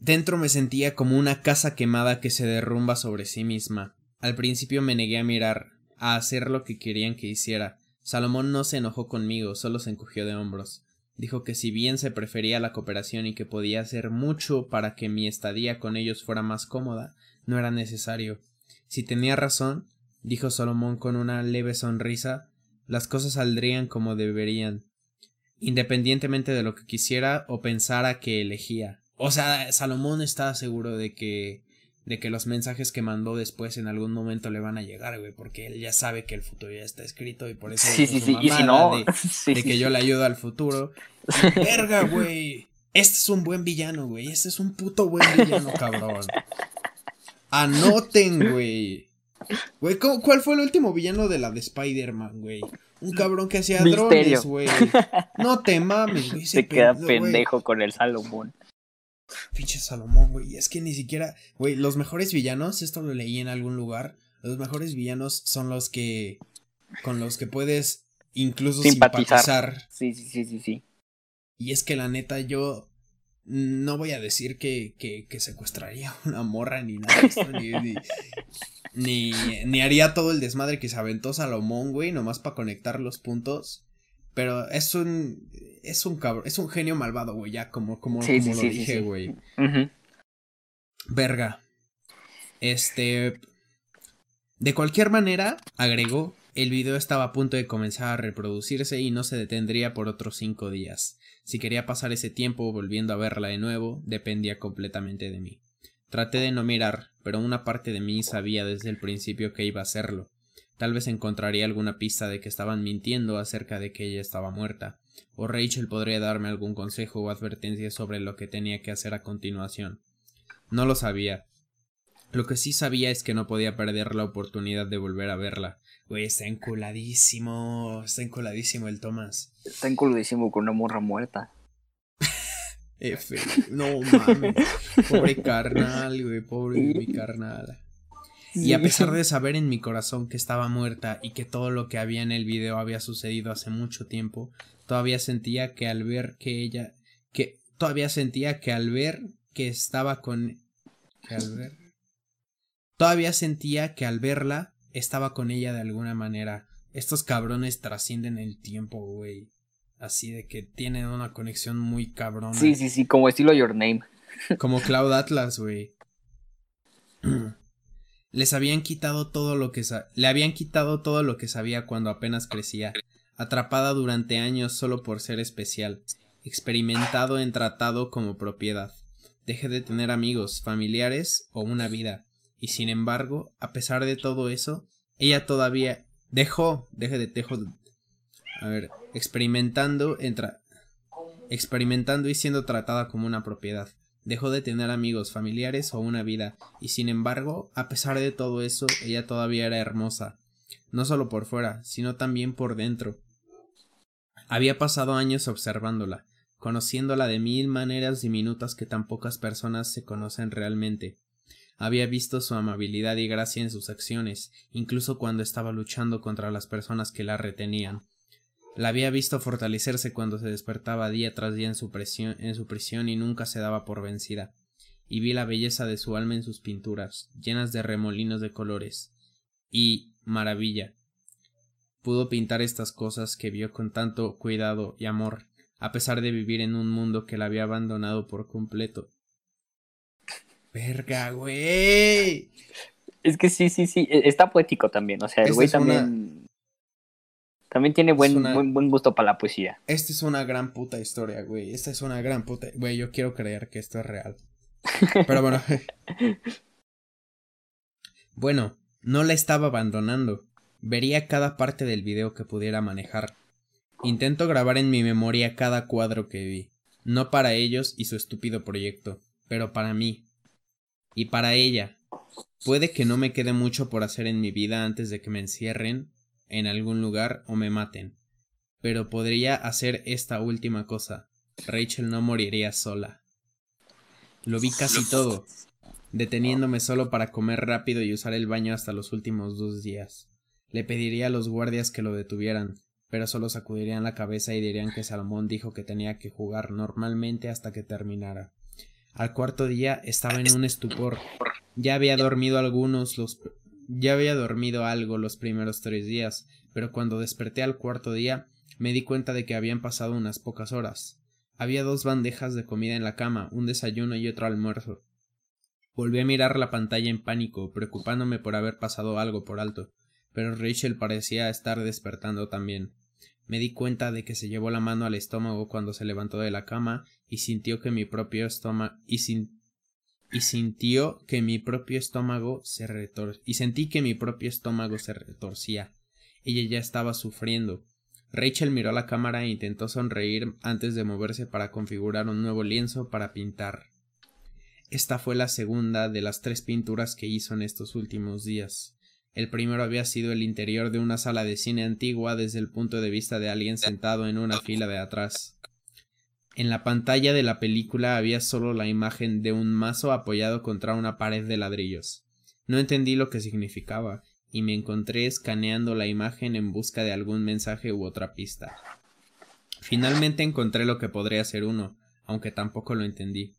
B: Dentro me sentía como una casa quemada que se derrumba sobre sí misma. Al principio me negué a mirar, a hacer lo que querían que hiciera. Salomón no se enojó conmigo, solo se encogió de hombros. Dijo que si bien se prefería la cooperación y que podía hacer mucho para que mi estadía con ellos fuera más cómoda, no era necesario. Si tenía razón, dijo Salomón con una leve sonrisa, las cosas saldrían como deberían, independientemente de lo que quisiera o pensara que elegía. O sea, Salomón estaba seguro de que de que los mensajes que mandó después en algún momento le van a llegar, güey, porque él ya sabe que el futuro ya está escrito y por eso
A: sí, sí, sí. Y si no,
B: de, <laughs> que yo le ayudo al futuro. <laughs> Verga, güey. Este es un buen villano, güey. Este es un puto buen villano, cabrón. Anoten, güey. Güey, ¿cuál fue el último villano de la de Spider-Man, güey? Un cabrón que hacía drones, güey. <laughs> No te mames, güey.
A: Se queda pendejo con el Salomón.
B: Pinche Salomón, güey. Es que ni siquiera, güey, los mejores villanos, esto lo leí en algún lugar, los mejores villanos son los que, con los que puedes incluso simpatizar.
A: Sí, sí, sí, sí, sí.
B: Y es que la neta yo no voy a decir que, que, que secuestraría una morra ni nada de esto, ni, ni, ni, haría todo el desmadre que se aventó Salomón, güey, nomás para conectar los puntos. Pero es un. Es un cabrón. Es un genio malvado, güey, ya como, como, como lo dije, güey. Verga. Este. De cualquier manera, agregó, el video estaba a punto de comenzar a reproducirse y no se detendría por otros cinco días. Si quería pasar ese tiempo volviendo a verla de nuevo, dependía completamente de mí. Traté de no mirar, pero una parte de mí sabía desde el principio que iba a hacerlo. Tal vez encontraría alguna pista de que estaban mintiendo acerca de que ella estaba muerta, o Rachel podría darme algún consejo o advertencia sobre lo que tenía que hacer a continuación. No lo sabía. Lo que sí sabía es que no podía perder la oportunidad de volver a verla. Güey, está enculadísimo, está enculadísimo el Thomas.
A: Está enculadísimo con una morra muerta. <laughs>
B: F, no mames. Pobre carnal, güey, pobre mi carnal. Y a pesar de saber en mi corazón que estaba muerta y que todo lo que había en el video había sucedido hace mucho tiempo, todavía sentía que al ver que ella que todavía sentía que al ver que estaba con que al ver todavía sentía que al verla estaba con ella de alguna manera. Estos cabrones trascienden el tiempo, güey. Así de que tienen una conexión muy cabrona.
A: Sí, sí, sí, como estilo Your Name. <laughs>
B: Como Cloud Atlas, güey. <clears throat> Les habían quitado todo lo que le habían quitado todo lo que sabía cuando apenas crecía, atrapada durante años solo por ser especial, experimentado en tratado como propiedad. Dejé de tener amigos, familiares o una vida, y sin embargo, a pesar de todo eso, ella todavía dejó, deje de dejo, a ver, experimentando entra, experimentando y siendo tratada como una propiedad. Dejó de tener amigos, familiares o una vida, y sin embargo, a pesar de todo eso, ella todavía era hermosa, no solo por fuera, sino también por dentro. Había pasado años observándola, conociéndola de mil maneras diminutas que tan pocas personas se conocen realmente. Había visto su amabilidad y gracia en sus acciones, incluso cuando estaba luchando contra las personas que la retenían. La había visto fortalecerse cuando se despertaba día tras día en su, en su prisión y nunca se daba por vencida, y vi la belleza de su alma en sus pinturas, llenas de remolinos de colores. Y, maravilla, pudo pintar estas cosas que vio con tanto cuidado y amor, a pesar de vivir en un mundo que la había abandonado por completo. Verga, güey.
A: Es que sí, sí, sí, e, está poético también, o sea, el güey también... También tiene buen, buen, gusto para la poesía.
B: Esta es una gran puta historia, güey. Esta es una gran puta. Güey, yo quiero creer que esto es real. Pero bueno. <laughs> bueno, no la estaba abandonando. Vería cada parte del video que pudiera manejar. Intento grabar en mi memoria cada cuadro que vi. No para ellos y su estúpido proyecto, pero para mí. Y para ella. Puede que no me quede mucho por hacer en mi vida antes de que me encierren en algún lugar o me maten. Pero podría hacer esta última cosa. Rachel no moriría sola. Lo vi casi todo, deteniéndome solo para comer rápido y usar el baño hasta los últimos dos días. Le pediría a los guardias que lo detuvieran, pero solo sacudirían la cabeza y dirían que Salomón dijo que tenía que jugar normalmente hasta que terminara. Al cuarto día estaba en un estupor. Ya había dormido algunos los ya había dormido algo los primeros tres días, pero cuando desperté al cuarto día me di cuenta de que habían pasado unas pocas horas. Había dos bandejas de comida en la cama, un desayuno y otro almuerzo. Volví a mirar la pantalla en pánico, preocupándome por haber pasado algo por alto, pero Rachel parecía estar despertando también. Me di cuenta de que se llevó la mano al estómago cuando se levantó de la cama y sintió que mi propio estómago y sin y sintió que mi propio estómago se retor y sentí que mi propio estómago se retorcía. Ella ya estaba sufriendo. Rachel miró la cámara e intentó sonreír antes de moverse para configurar un nuevo lienzo para pintar. Esta fue la segunda de las tres pinturas que hizo en estos últimos días. El primero había sido el interior de una sala de cine antigua desde el punto de vista de alguien sentado en una fila de atrás. En la pantalla de la película había solo la imagen de un mazo apoyado contra una pared de ladrillos. No entendí lo que significaba, y me encontré escaneando la imagen en busca de algún mensaje u otra pista. Finalmente encontré lo que podría ser uno, aunque tampoco lo entendí.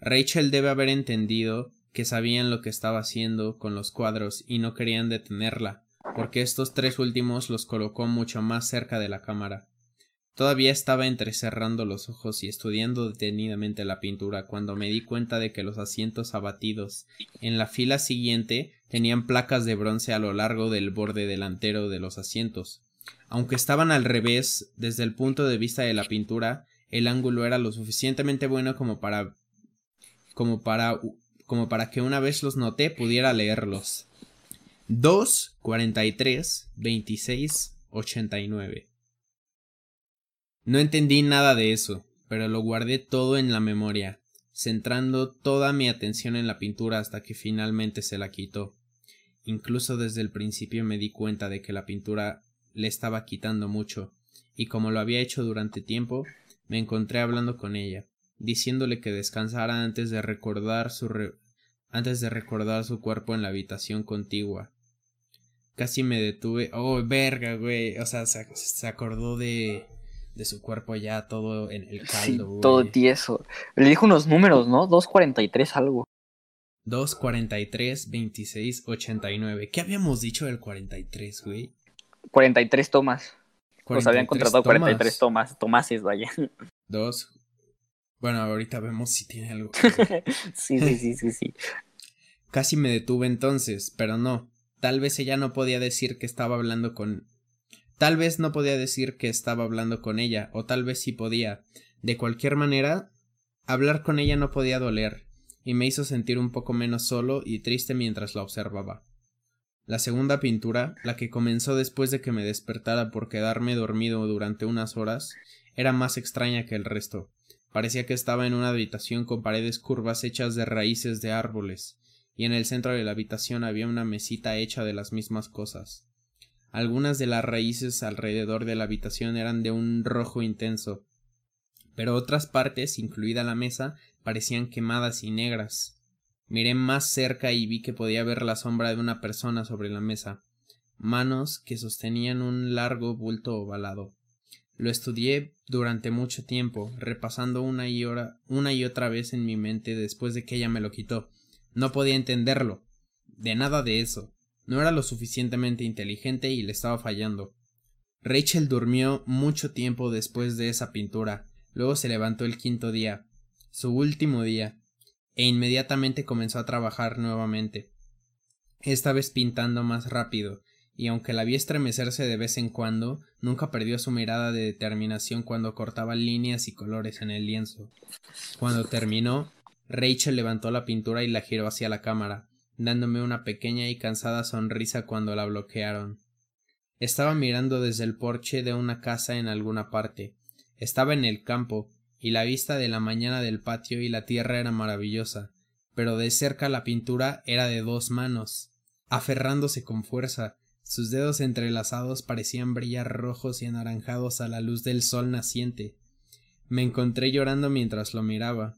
B: Rachel debe haber entendido que sabían lo que estaba haciendo con los cuadros y no querían detenerla, porque estos tres últimos los colocó mucho más cerca de la cámara. Todavía estaba entrecerrando los ojos y estudiando detenidamente la pintura cuando me di cuenta de que los asientos abatidos en la fila siguiente tenían placas de bronce a lo largo del borde delantero de los asientos. Aunque estaban al revés, desde el punto de vista de la pintura, el ángulo era lo suficientemente bueno como para como para como para que una vez los noté pudiera leerlos. 2, 43, 26, 89. No entendí nada de eso, pero lo guardé todo en la memoria, centrando toda mi atención en la pintura hasta que finalmente se la quitó. Incluso desde el principio me di cuenta de que la pintura le estaba quitando mucho, y como lo había hecho durante tiempo, me encontré hablando con ella, diciéndole que descansara antes de recordar su antes de recordar su cuerpo en la habitación contigua. Casi me detuve. Oh, verga, güey. O sea, se, acordó de, de su cuerpo ya todo en el caldo,
A: sí, Todo tieso. Le dijo unos números, ¿no? 243 algo.
B: 243 26 89. ¿Qué habíamos dicho del 43, güey?
A: 43 tomas. Nos habían contratado 43 tomas. Tomases, vaya.
B: Dos bueno, ahorita vemos si tiene algo. <laughs>
A: sí, sí, sí, sí, sí.
B: Casi me detuve entonces, pero no. Tal vez ella no podía decir que estaba hablando con. Tal vez no podía decir que estaba hablando con ella, o tal vez sí podía. De cualquier manera, hablar con ella no podía doler, y me hizo sentir un poco menos solo y triste mientras la observaba. La segunda pintura, la que comenzó después de que me despertara por quedarme dormido durante unas horas, era más extraña que el resto. Parecía que estaba en una habitación con paredes curvas hechas de raíces de árboles, y en el centro de la habitación había una mesita hecha de las mismas cosas. Algunas de las raíces alrededor de la habitación eran de un rojo intenso, pero otras partes, incluida la mesa, parecían quemadas y negras. Miré más cerca y vi que podía ver la sombra de una persona sobre la mesa, manos que sostenían un largo bulto ovalado. Lo estudié durante mucho tiempo, repasando una y, hora, una y otra vez en mi mente después de que ella me lo quitó. No podía entenderlo. De nada de eso. No era lo suficientemente inteligente y le estaba fallando. Rachel durmió mucho tiempo después de esa pintura. Luego se levantó el quinto día, su último día, e inmediatamente comenzó a trabajar nuevamente. Esta vez pintando más rápido, y aunque la vi estremecerse de vez en cuando, nunca perdió su mirada de determinación cuando cortaba líneas y colores en el lienzo. Cuando terminó, Rachel levantó la pintura y la giró hacia la cámara, dándome una pequeña y cansada sonrisa cuando la bloquearon. Estaba mirando desde el porche de una casa en alguna parte. Estaba en el campo, y la vista de la mañana del patio y la tierra era maravillosa, pero de cerca la pintura era de dos manos, aferrándose con fuerza, sus dedos entrelazados parecían brillar rojos y anaranjados a la luz del sol naciente. Me encontré llorando mientras lo miraba.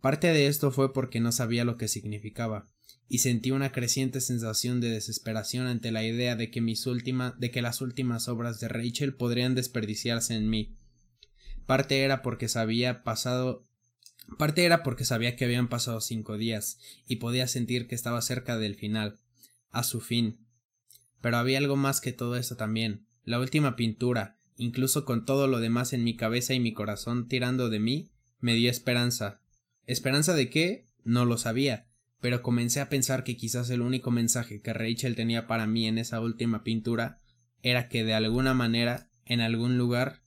B: Parte de esto fue porque no sabía lo que significaba, y sentí una creciente sensación de desesperación ante la idea de que mis últimas de que las últimas obras de Rachel podrían desperdiciarse en mí. Parte era porque sabía pasado parte era porque sabía que habían pasado cinco días, y podía sentir que estaba cerca del final, a su fin, pero había algo más que todo eso también. La última pintura, incluso con todo lo demás en mi cabeza y mi corazón tirando de mí, me dio esperanza. ¿Esperanza de qué? No lo sabía, pero comencé a pensar que quizás el único mensaje que Rachel tenía para mí en esa última pintura era que de alguna manera, en algún lugar,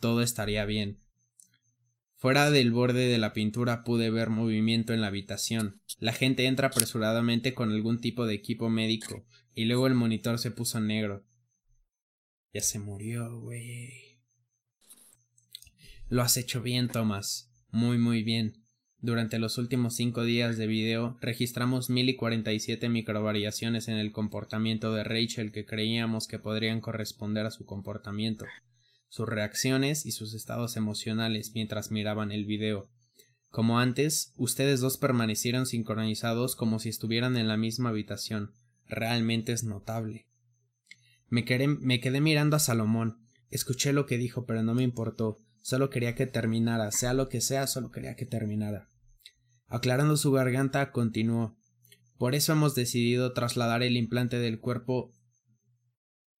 B: todo estaría bien. Fuera del borde de la pintura pude ver movimiento en la habitación. La gente entra apresuradamente con algún tipo de equipo médico, y luego el monitor se puso negro. Ya se murió, güey. Lo has hecho bien, Thomas. Muy, muy bien. Durante los últimos cinco días de video registramos mil y cuarenta y siete microvariaciones en el comportamiento de Rachel que creíamos que podrían corresponder a su comportamiento, sus reacciones y sus estados emocionales mientras miraban el video. Como antes, ustedes dos permanecieron sincronizados como si estuvieran en la misma habitación, realmente es notable. Me quedé, mirando a Salomón, Escuché lo que dijo, pero no me importó. Solo quería que terminara, sea lo que sea, solo quería que terminara. Aclarando su garganta, continuó. Por eso hemos decidido trasladar el implante del cuerpo.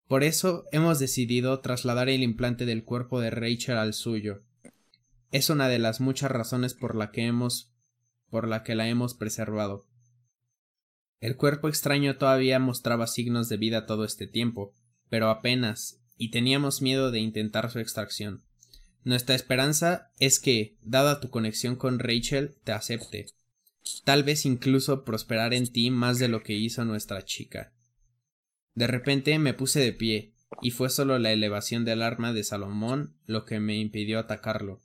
B: Por eso hemos decidido trasladar el implante del cuerpo de Rachel al suyo. Es una de las muchas razones por la que hemos por la que la hemos preservado. El cuerpo extraño todavía mostraba signos de vida todo este tiempo, pero apenas, y teníamos miedo de intentar su extracción. Nuestra esperanza es que, dada tu conexión con Rachel, te acepte. Tal vez incluso prosperar en ti más de lo que hizo nuestra chica. De repente me puse de pie, y fue solo la elevación del arma de Salomón lo que me impidió atacarlo.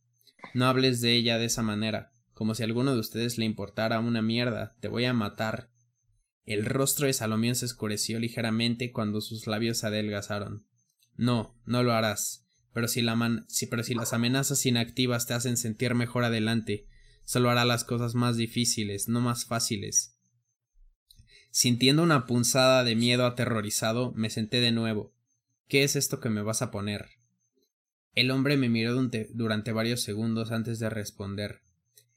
B: No hables de ella de esa manera, como si alguno de ustedes le importara una mierda, te voy a matar. El rostro de Salomón se oscureció ligeramente cuando sus labios se adelgazaron. No, no lo harás. Pero si, pero si las amenazas inactivas te hacen sentir mejor adelante, solo hará las cosas más difíciles, no más fáciles. Sintiendo una punzada de miedo aterrorizado, me senté de nuevo. ¿Qué es esto que me vas a poner? El hombre me miró durante varios segundos antes de responder.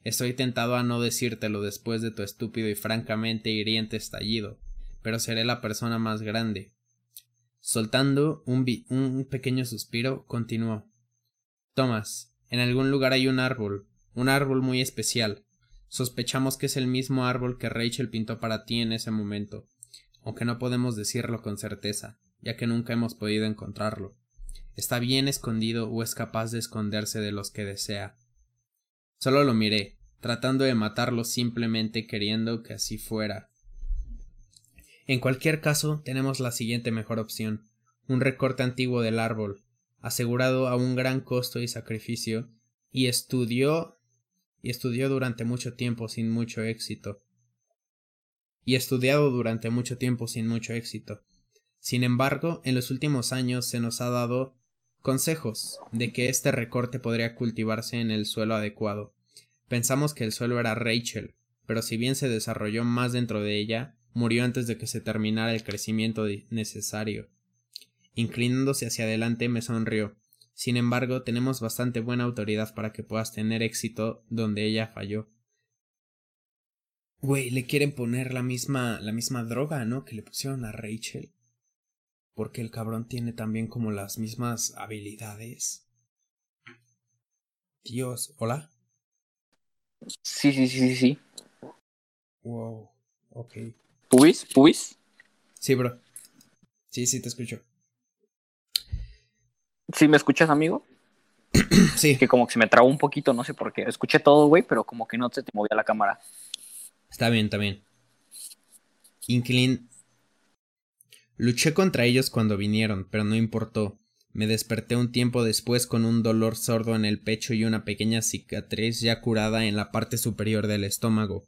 B: Estoy tentado a no decírtelo después de tu estúpido y francamente hiriente estallido, pero seré la persona más grande, Soltando un, un pequeño suspiro, continuó. Thomas, en algún lugar hay un árbol, un árbol muy especial. Sospechamos que es el mismo árbol que Rachel pintó para ti en ese momento, aunque no podemos decirlo con certeza, ya que nunca hemos podido encontrarlo. Está bien escondido o es capaz de esconderse de los que desea. Solo lo miré, tratando de matarlo simplemente queriendo que así fuera, en cualquier caso, tenemos la siguiente mejor opción un recorte antiguo del árbol, asegurado a un gran costo y sacrificio, y estudió y estudió durante mucho tiempo sin mucho éxito. Y estudiado durante mucho tiempo sin mucho éxito. Sin embargo, en los últimos años se nos ha dado consejos de que este recorte podría cultivarse en el suelo adecuado. Pensamos que el suelo era Rachel, pero si bien se desarrolló más dentro de ella, murió antes de que se terminara el crecimiento necesario. Inclinándose hacia adelante me sonrió. Sin embargo, tenemos bastante buena autoridad para que puedas tener éxito donde ella falló. Güey, le quieren poner la misma, la misma droga, ¿no? Que le pusieron a Rachel. Porque el cabrón tiene también como las mismas habilidades. Dios, ¿hola?
A: Sí, sí, sí, sí, sí.
B: Wow, ok.
A: ¿Pubis? ¿Pubis?
B: Sí, bro. Sí, sí, te escucho.
A: ¿Sí me escuchas, amigo? <clears throat>
B: sí.
A: Que como que se me trabó un poquito, no sé por qué. Escuché todo, güey, pero como que no se te movía la cámara.
B: Está bien, está bien. Inquilin. Luché contra ellos cuando vinieron, pero no importó. Me desperté un tiempo después con un dolor sordo en el pecho y una pequeña cicatriz ya curada en la parte superior del estómago.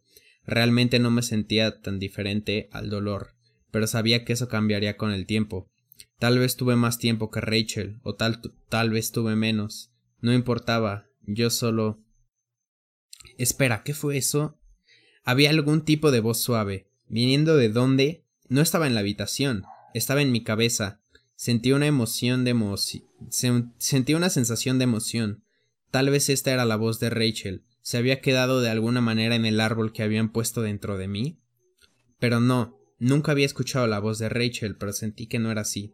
B: Realmente no me sentía tan diferente al dolor, pero sabía que eso cambiaría con el tiempo. Tal vez tuve más tiempo que Rachel, o tal, tal vez tuve menos. No importaba, yo solo. Espera, ¿qué fue eso? Había algún tipo de voz suave. ¿Viniendo de dónde? No estaba en la habitación, estaba en mi cabeza. Sentí una emoción de emoción. Sentí una sensación de emoción. Tal vez esta era la voz de Rachel se había quedado de alguna manera en el árbol que habían puesto dentro de mí? Pero no, nunca había escuchado la voz de Rachel, pero sentí que no era así.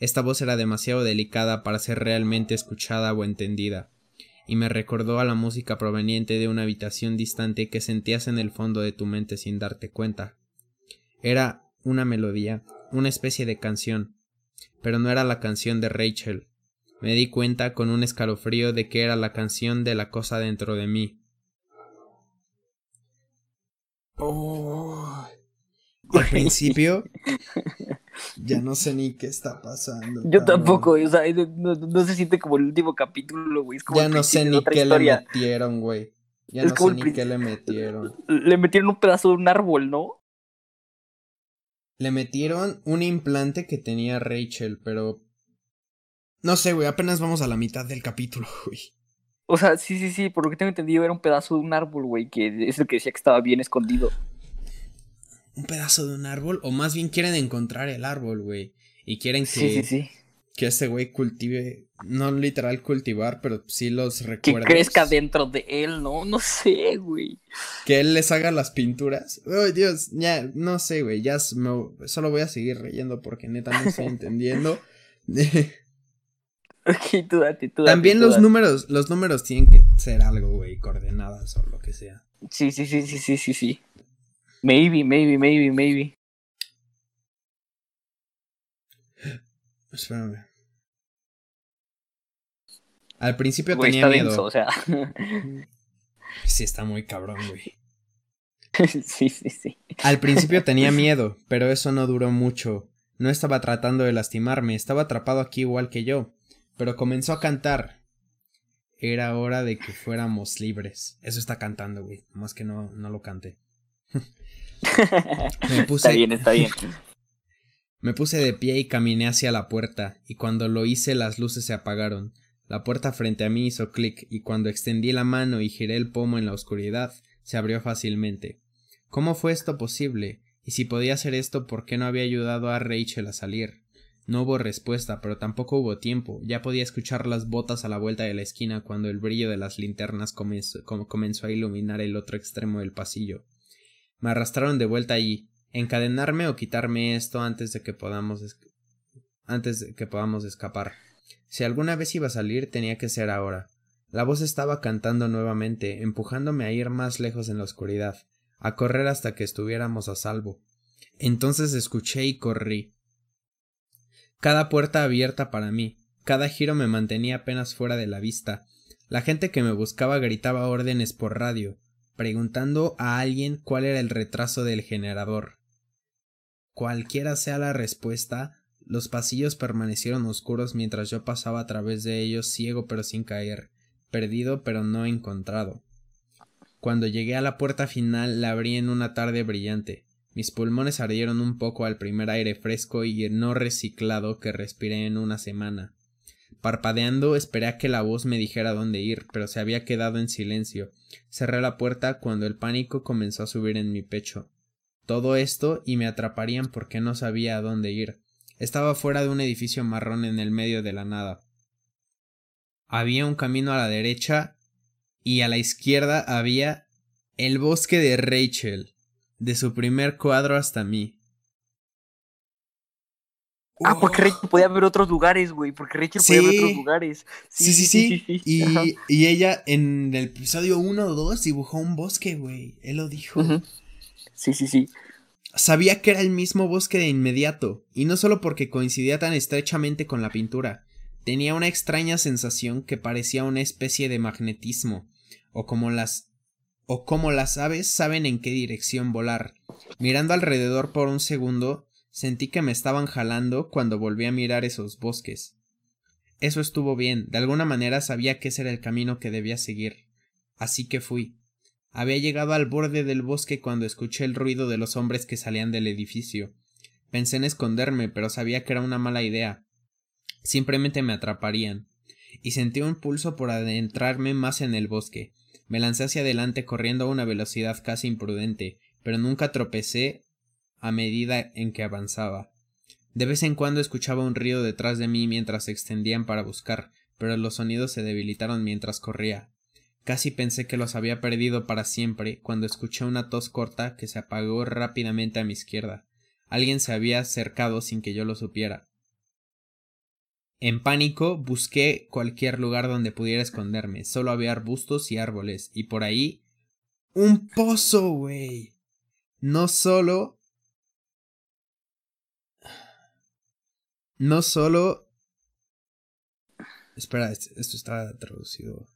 B: Esta voz era demasiado delicada para ser realmente escuchada o entendida, y me recordó a la música proveniente de una habitación distante que sentías en el fondo de tu mente sin darte cuenta. Era una melodía, una especie de canción, pero no era la canción de Rachel. Me di cuenta con un escalofrío de que era la canción de la cosa dentro de mí, Oh. Al principio <laughs> ya no sé ni qué está pasando.
A: Yo tampoco, o sea, no, se siente como el último capítulo, güey.
B: ya no sé ni qué le metieron, güey. Ya no sé ni qué le metieron.
A: Le metieron un pedazo de un árbol, ¿no?
B: Le metieron un implante que tenía Rachel, pero... No sé, güey, apenas vamos a la mitad del capítulo, <laughs> güey.
A: O sea, sí, sí, sí, por lo que tengo entendido era un pedazo de un árbol, güey, que es el que decía que estaba bien escondido.
B: ¿Un pedazo de un árbol? O más bien quieren encontrar el árbol, güey. Y quieren que...
A: Sí, sí, sí.
B: Que este güey cultive, no literal cultivar, pero sí los recuerdos.
A: Que crezca dentro de él, ¿no? No sé, güey.
B: Que él les haga las pinturas. Oh, Dios, ya, no sé, güey, ya solo voy a seguir reyendo porque neta no estoy <laughs> entendiendo. <laughs>
A: ok, tú date, tú
B: date, También los números, los números tienen que ser algo, güey, coordenadas o lo que sea.
A: Sí, sí, sí, sí, sí, sí, sí. Maybe, maybe, maybe, maybe. <gasps>
B: Espérame. Al principio tenía miedo.
A: o sea. <laughs>
B: sí, está muy cabrón, güey. <laughs>
A: sí, sí, sí.
B: Al principio tenía <laughs> miedo, pero eso no duró mucho. No estaba tratando de lastimarme, estaba atrapado aquí igual que yo. Pero comenzó a cantar. Era hora de que fuéramos libres. Eso está cantando, güey. Más que no, no lo.
A: Me puse... Está bien, está bien.
B: Me puse de pie y caminé hacia la puerta, y cuando lo hice las luces se apagaron. La puerta frente a mí hizo clic, y cuando extendí la mano y giré el pomo en la oscuridad, se abrió fácilmente. ¿Cómo fue esto posible? Y si podía hacer esto, ¿por qué no había ayudado a Rachel a salir? No hubo respuesta, pero tampoco hubo tiempo. Ya podía escuchar las botas a la vuelta de la esquina cuando el brillo de las linternas comenzó, a iluminar el otro extremo del pasillo. Me arrastraron de vuelta allí. Encadenarme o quitarme esto antes de que podamos antes de que podamos escapar. Si alguna vez iba a salir tenía que ser ahora. La voz estaba cantando nuevamente, empujándome a ir más lejos en la oscuridad, a correr hasta que estuviéramos a salvo. Entonces escuché y corrí. Cada puerta abierta para mí, cada giro me mantenía apenas fuera de la vista. La gente que me buscaba gritaba órdenes por radio, preguntando a alguien cuál era el retraso del generador. Cualquiera sea la respuesta, los pasillos permanecieron oscuros mientras yo pasaba a través de ellos ciego pero sin caer, perdido pero no encontrado. Cuando llegué a la puerta final la abrí en una tarde brillante. Mis pulmones ardieron un poco al primer aire fresco y no reciclado que respiré en una semana. Parpadeando esperé a que la voz me dijera dónde ir, pero se había quedado en silencio. Cerré la puerta cuando el pánico comenzó a subir en mi pecho. Todo esto y me atraparían porque no sabía a dónde ir. Estaba fuera de un edificio marrón en el medio de la nada. Había un camino a la derecha y a la izquierda había el bosque de Rachel, de su primer cuadro hasta mí.
A: Ah, porque Rachel podía ver otros lugares, güey. Porque Rachel podía ver otros lugares.
B: Sí, sí, sí. Y, y, ella en el episodio 1 o 2 dibujó un bosque, güey. Él lo dijo.
A: Sí, sí, sí.
B: Sabía que era el mismo bosque de inmediato, y no solo porque coincidía tan estrechamente con la pintura, tenía una extraña sensación que parecía una especie de magnetismo, o como las o como las aves saben en qué dirección volar. Mirando alrededor por un segundo, sentí que me estaban jalando cuando volví a mirar esos bosques. Eso estuvo bien, de alguna manera sabía que ese era el camino que debía seguir. Así que fui. Había llegado al borde del bosque cuando escuché el ruido de los hombres que salían del edificio. Pensé en esconderme, pero sabía que era una mala idea. Simplemente me atraparían. Y sentí un pulso por adentrarme más en el bosque. Me lancé hacia adelante corriendo a una velocidad casi imprudente, pero nunca tropecé a medida en que avanzaba. De vez en cuando escuchaba un ruido detrás de mí mientras se extendían para buscar, pero los sonidos se debilitaron mientras corría. Casi pensé que los había perdido para siempre cuando escuché una tos corta que se apagó rápidamente a mi izquierda. Alguien se había acercado sin que yo lo supiera. En pánico busqué cualquier lugar donde pudiera esconderme. Solo había arbustos y árboles. Y por ahí. ¡Un pozo, güey! No solo. No solo. Espera, esto está traducido.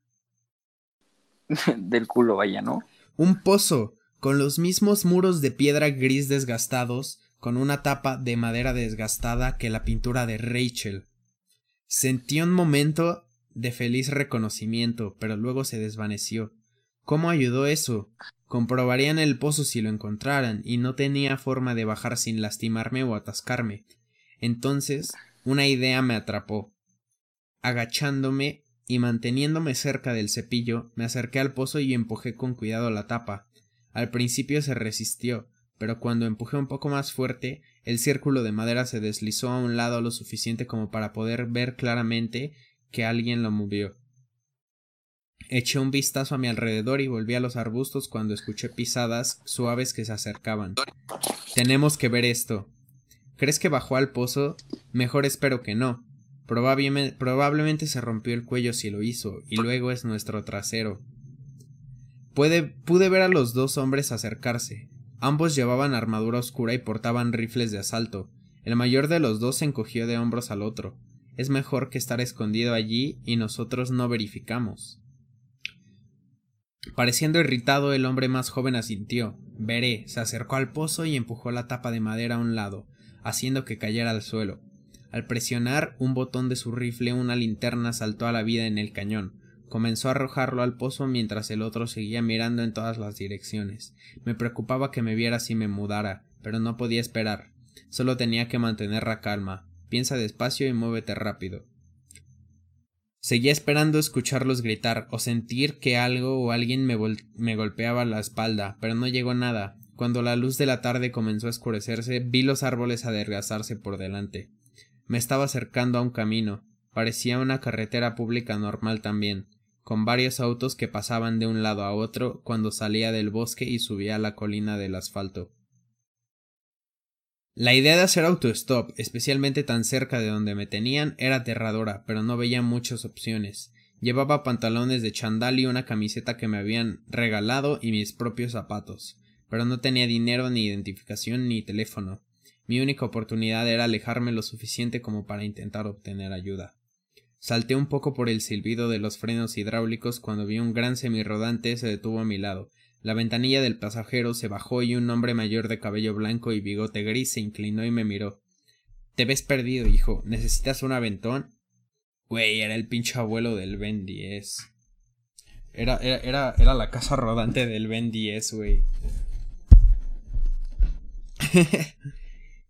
B: <laughs>
A: del culo, vaya, ¿no?
B: Un pozo, con los mismos muros de piedra gris desgastados, con una tapa de madera desgastada que la pintura de Rachel. Sentí un momento de feliz reconocimiento, pero luego se desvaneció. ¿Cómo ayudó eso? Comprobarían el pozo si lo encontraran, y no tenía forma de bajar sin lastimarme o atascarme. Entonces, una idea me atrapó. Agachándome, y manteniéndome cerca del cepillo, me acerqué al pozo y empujé con cuidado la tapa. Al principio se resistió, pero cuando empujé un poco más fuerte, el círculo de madera se deslizó a un lado lo suficiente como para poder ver claramente que alguien lo movió. Eché un vistazo a mi alrededor y volví a los arbustos cuando escuché pisadas suaves que se acercaban. Tenemos que ver esto. ¿Crees que bajó al pozo? Mejor espero que no. Probablemente, se rompió el cuello si lo hizo, y luego es nuestro trasero. Pude ver a los dos hombres acercarse. Ambos llevaban armadura oscura y portaban rifles de asalto. El mayor de los dos se encogió de hombros al otro. Es mejor que estar escondido allí y nosotros no verificamos. Pareciendo irritado, el hombre más joven asintió. Veré, se acercó al pozo y empujó la tapa de madera a un lado, haciendo que cayera al suelo. Al presionar un botón de su rifle, una linterna saltó a la vida en el cañón. Comenzó a arrojarlo al pozo mientras el otro seguía mirando en todas las direcciones. Me preocupaba que me viera si me mudara, pero no podía esperar. Solo tenía que mantener la calma. Piensa despacio y muévete rápido. Seguía esperando escucharlos gritar o sentir que algo o alguien me, me, golpeaba la espalda, pero no llegó nada. Cuando la luz de la tarde comenzó a oscurecerse, vi los árboles adelgazarse por delante. Me estaba acercando a un camino. Parecía una carretera pública normal también, con varios autos que pasaban de un lado a otro cuando salía del bosque y subía a la colina del asfalto. La idea de hacer autostop, especialmente tan cerca de donde me tenían, era aterradora, pero no veía muchas opciones. Llevaba pantalones de chandal y una camiseta que me habían regalado y mis propios zapatos, pero no tenía dinero ni identificación ni teléfono. Mi única oportunidad era alejarme lo suficiente como para intentar obtener ayuda. Salté un poco por el silbido de los frenos hidráulicos cuando vi un gran semirrodante se detuvo a mi lado, la ventanilla del pasajero se bajó y un hombre mayor de cabello blanco y bigote gris se inclinó y me miró. Te ves perdido, hijo. ¿Necesitas un aventón? Güey, era el pinche abuelo del Ben 10. Era, era, era, la casa rodante del Ben 10, güey. <laughs>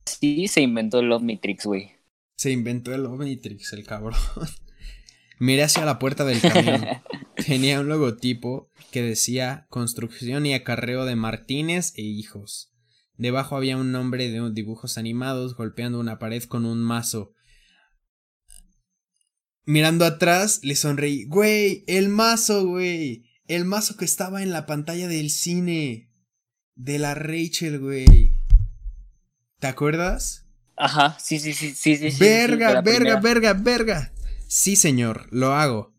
A: sí, se inventó el Omnitrix, güey.
B: Se inventó el Omnitrix, el cabrón. <laughs> Miré hacia la puerta del camión. <laughs> Tenía un logotipo que decía Construcción y acarreo de Martínez e hijos. Debajo había un nombre de dibujos animados golpeando una pared con un mazo. Mirando atrás, le sonreí. Güey, el mazo, güey. El mazo que estaba en la pantalla del cine. De la Rachel, güey. ¿Te acuerdas?
A: Ajá, sí, sí, sí, sí, sí.
B: Verga, verga, verga, verga. Sí, señor, lo hago.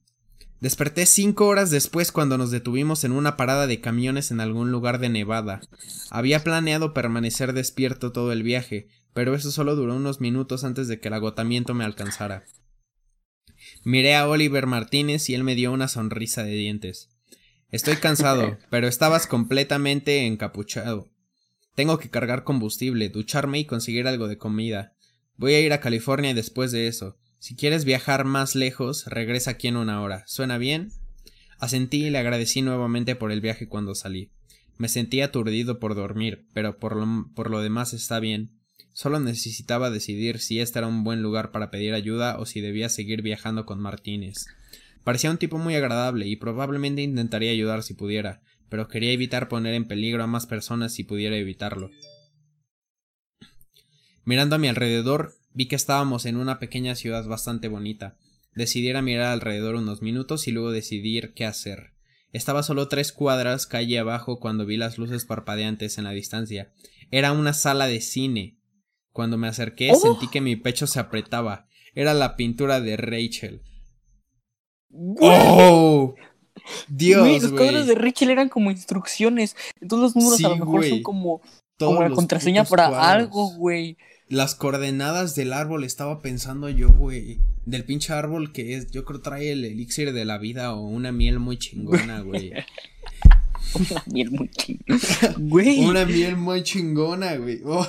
B: Desperté cinco horas después cuando nos detuvimos en una parada de camiones en algún lugar de Nevada. Había planeado permanecer despierto todo el viaje, pero eso solo duró unos minutos antes de que el agotamiento me alcanzara. Miré a Oliver Martínez y él me dio una sonrisa de dientes. Estoy cansado, <laughs> pero estabas completamente encapuchado. Tengo que cargar combustible, ducharme y conseguir algo de comida. Voy a ir a California después de eso. Si quieres viajar más lejos, regresa aquí en una hora. ¿Suena bien? Asentí y le agradecí nuevamente por el viaje cuando salí. Me sentí aturdido por dormir, pero por lo, por lo demás está bien. Solo necesitaba decidir si este era un buen lugar para pedir ayuda o si debía seguir viajando con Martínez. Parecía un tipo muy agradable y probablemente intentaría ayudar si pudiera, pero quería evitar poner en peligro a más personas si pudiera evitarlo. Mirando a mi alrededor, Vi que estábamos en una pequeña ciudad bastante bonita. Decidí ir a mirar alrededor unos minutos y luego decidir qué hacer. Estaba solo tres cuadras calle abajo cuando vi las luces parpadeantes en la distancia. Era una sala de cine. Cuando me acerqué ¡Oh! sentí que mi pecho se apretaba. Era la pintura de Rachel. ¡Oh!
A: Dios, los cuadros de Rachel eran como instrucciones. Entonces los números a lo mejor son como, como la contraseña para algo, güey.
B: Las coordenadas del árbol estaba pensando yo, güey. Del pinche árbol que es, yo creo trae el elixir de la vida o una miel muy chingona, <laughs> <laughs> güey.
A: una miel muy chingona. Güey.
B: Una miel muy chingona, güey. Oh,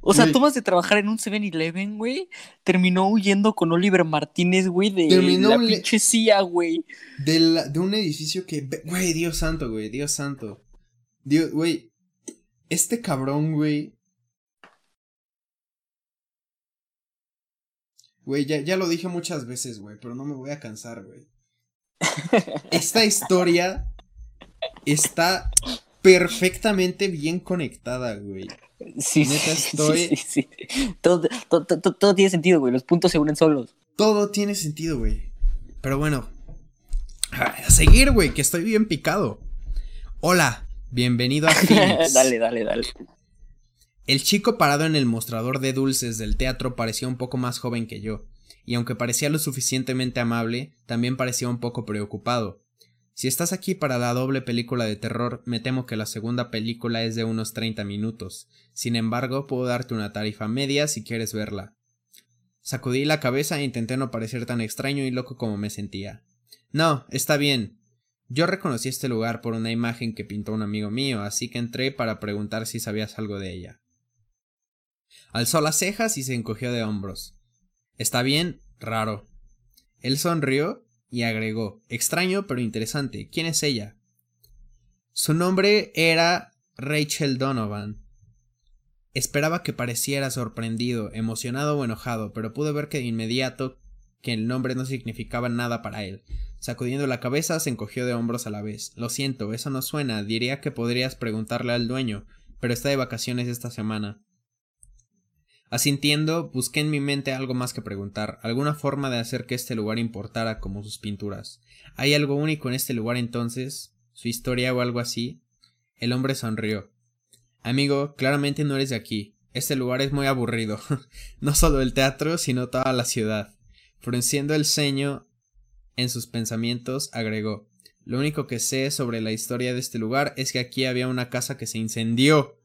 A: o sea, tú vas de trabajar en un 7-Eleven, güey. Terminó huyendo con Oliver Martínez, güey, de la pinche CIA, güey.
B: De, de un edificio que. Güey, Dios santo, güey. Dios santo. Dios, güey. Este cabrón, güey Güey, ya, ya lo dije muchas veces, güey, pero no me voy a cansar, güey. Esta historia está perfectamente bien conectada, güey.
A: Sí, sí, sí, sí. Todo, todo, todo- todo tiene sentido, güey. Los puntos se unen solos.
B: Todo tiene sentido, güey. Pero bueno. A seguir, güey, que estoy bien picado. Hola, bienvenido a <laughs> Phoenix.
A: dale, dale, dale.
B: El chico parado en el mostrador de dulces del teatro parecía un poco más joven que yo, y aunque parecía lo suficientemente amable, también parecía un poco preocupado. Si estás aquí para la doble película de terror, me temo que la segunda película es de unos 30 minutos. Sin embargo, puedo darte una tarifa media si quieres verla. Sacudí la cabeza e intenté no parecer tan extraño y loco como me sentía. No, está bien. Yo reconocí este lugar por una imagen que pintó un amigo mío, así que entré para preguntar si sabías algo de ella. Alzó las cejas y se encogió de hombros. Está bien, raro. Él sonrió y agregó, extraño pero interesante. ¿Quién es ella? Su nombre era Rachel Donovan. Esperaba que pareciera sorprendido, emocionado o enojado, pero pude ver que de inmediato que el nombre no significaba nada para él. Sacudiendo la cabeza, se encogió de hombros a la vez. Lo siento, eso no suena. Diría que podrías preguntarle al dueño, pero está de vacaciones esta semana. Asintiendo, busqué en mi mente algo más que preguntar, alguna forma de hacer que este lugar importara como sus pinturas. ¿Hay algo único en este lugar entonces? ¿Su historia o algo así? El hombre sonrió. Amigo, claramente no eres de aquí. Este lugar es muy aburrido. <laughs> no solo el teatro, sino toda la ciudad. Frunciendo el ceño en sus pensamientos, agregó Lo único que sé sobre la historia de este lugar es que aquí había una casa que se incendió.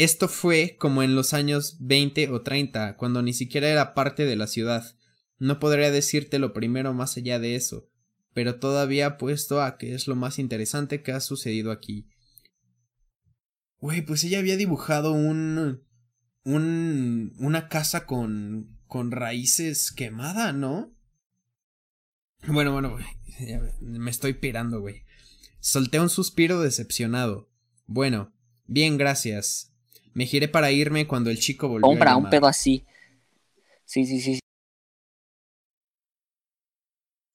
B: Esto fue como en los años 20 o 30, cuando ni siquiera era parte de la ciudad. No podría decirte lo primero más allá de eso, pero todavía apuesto a que es lo más interesante que ha sucedido aquí. Güey, pues ella había dibujado un. un. una casa con. con raíces quemada, ¿no? Bueno, bueno, Me estoy pirando, güey. Solté un suspiro decepcionado. Bueno, bien, gracias. Me giré para irme cuando el chico volvió a
A: Compra un
B: llamar.
A: pedo así. Sí, sí, sí.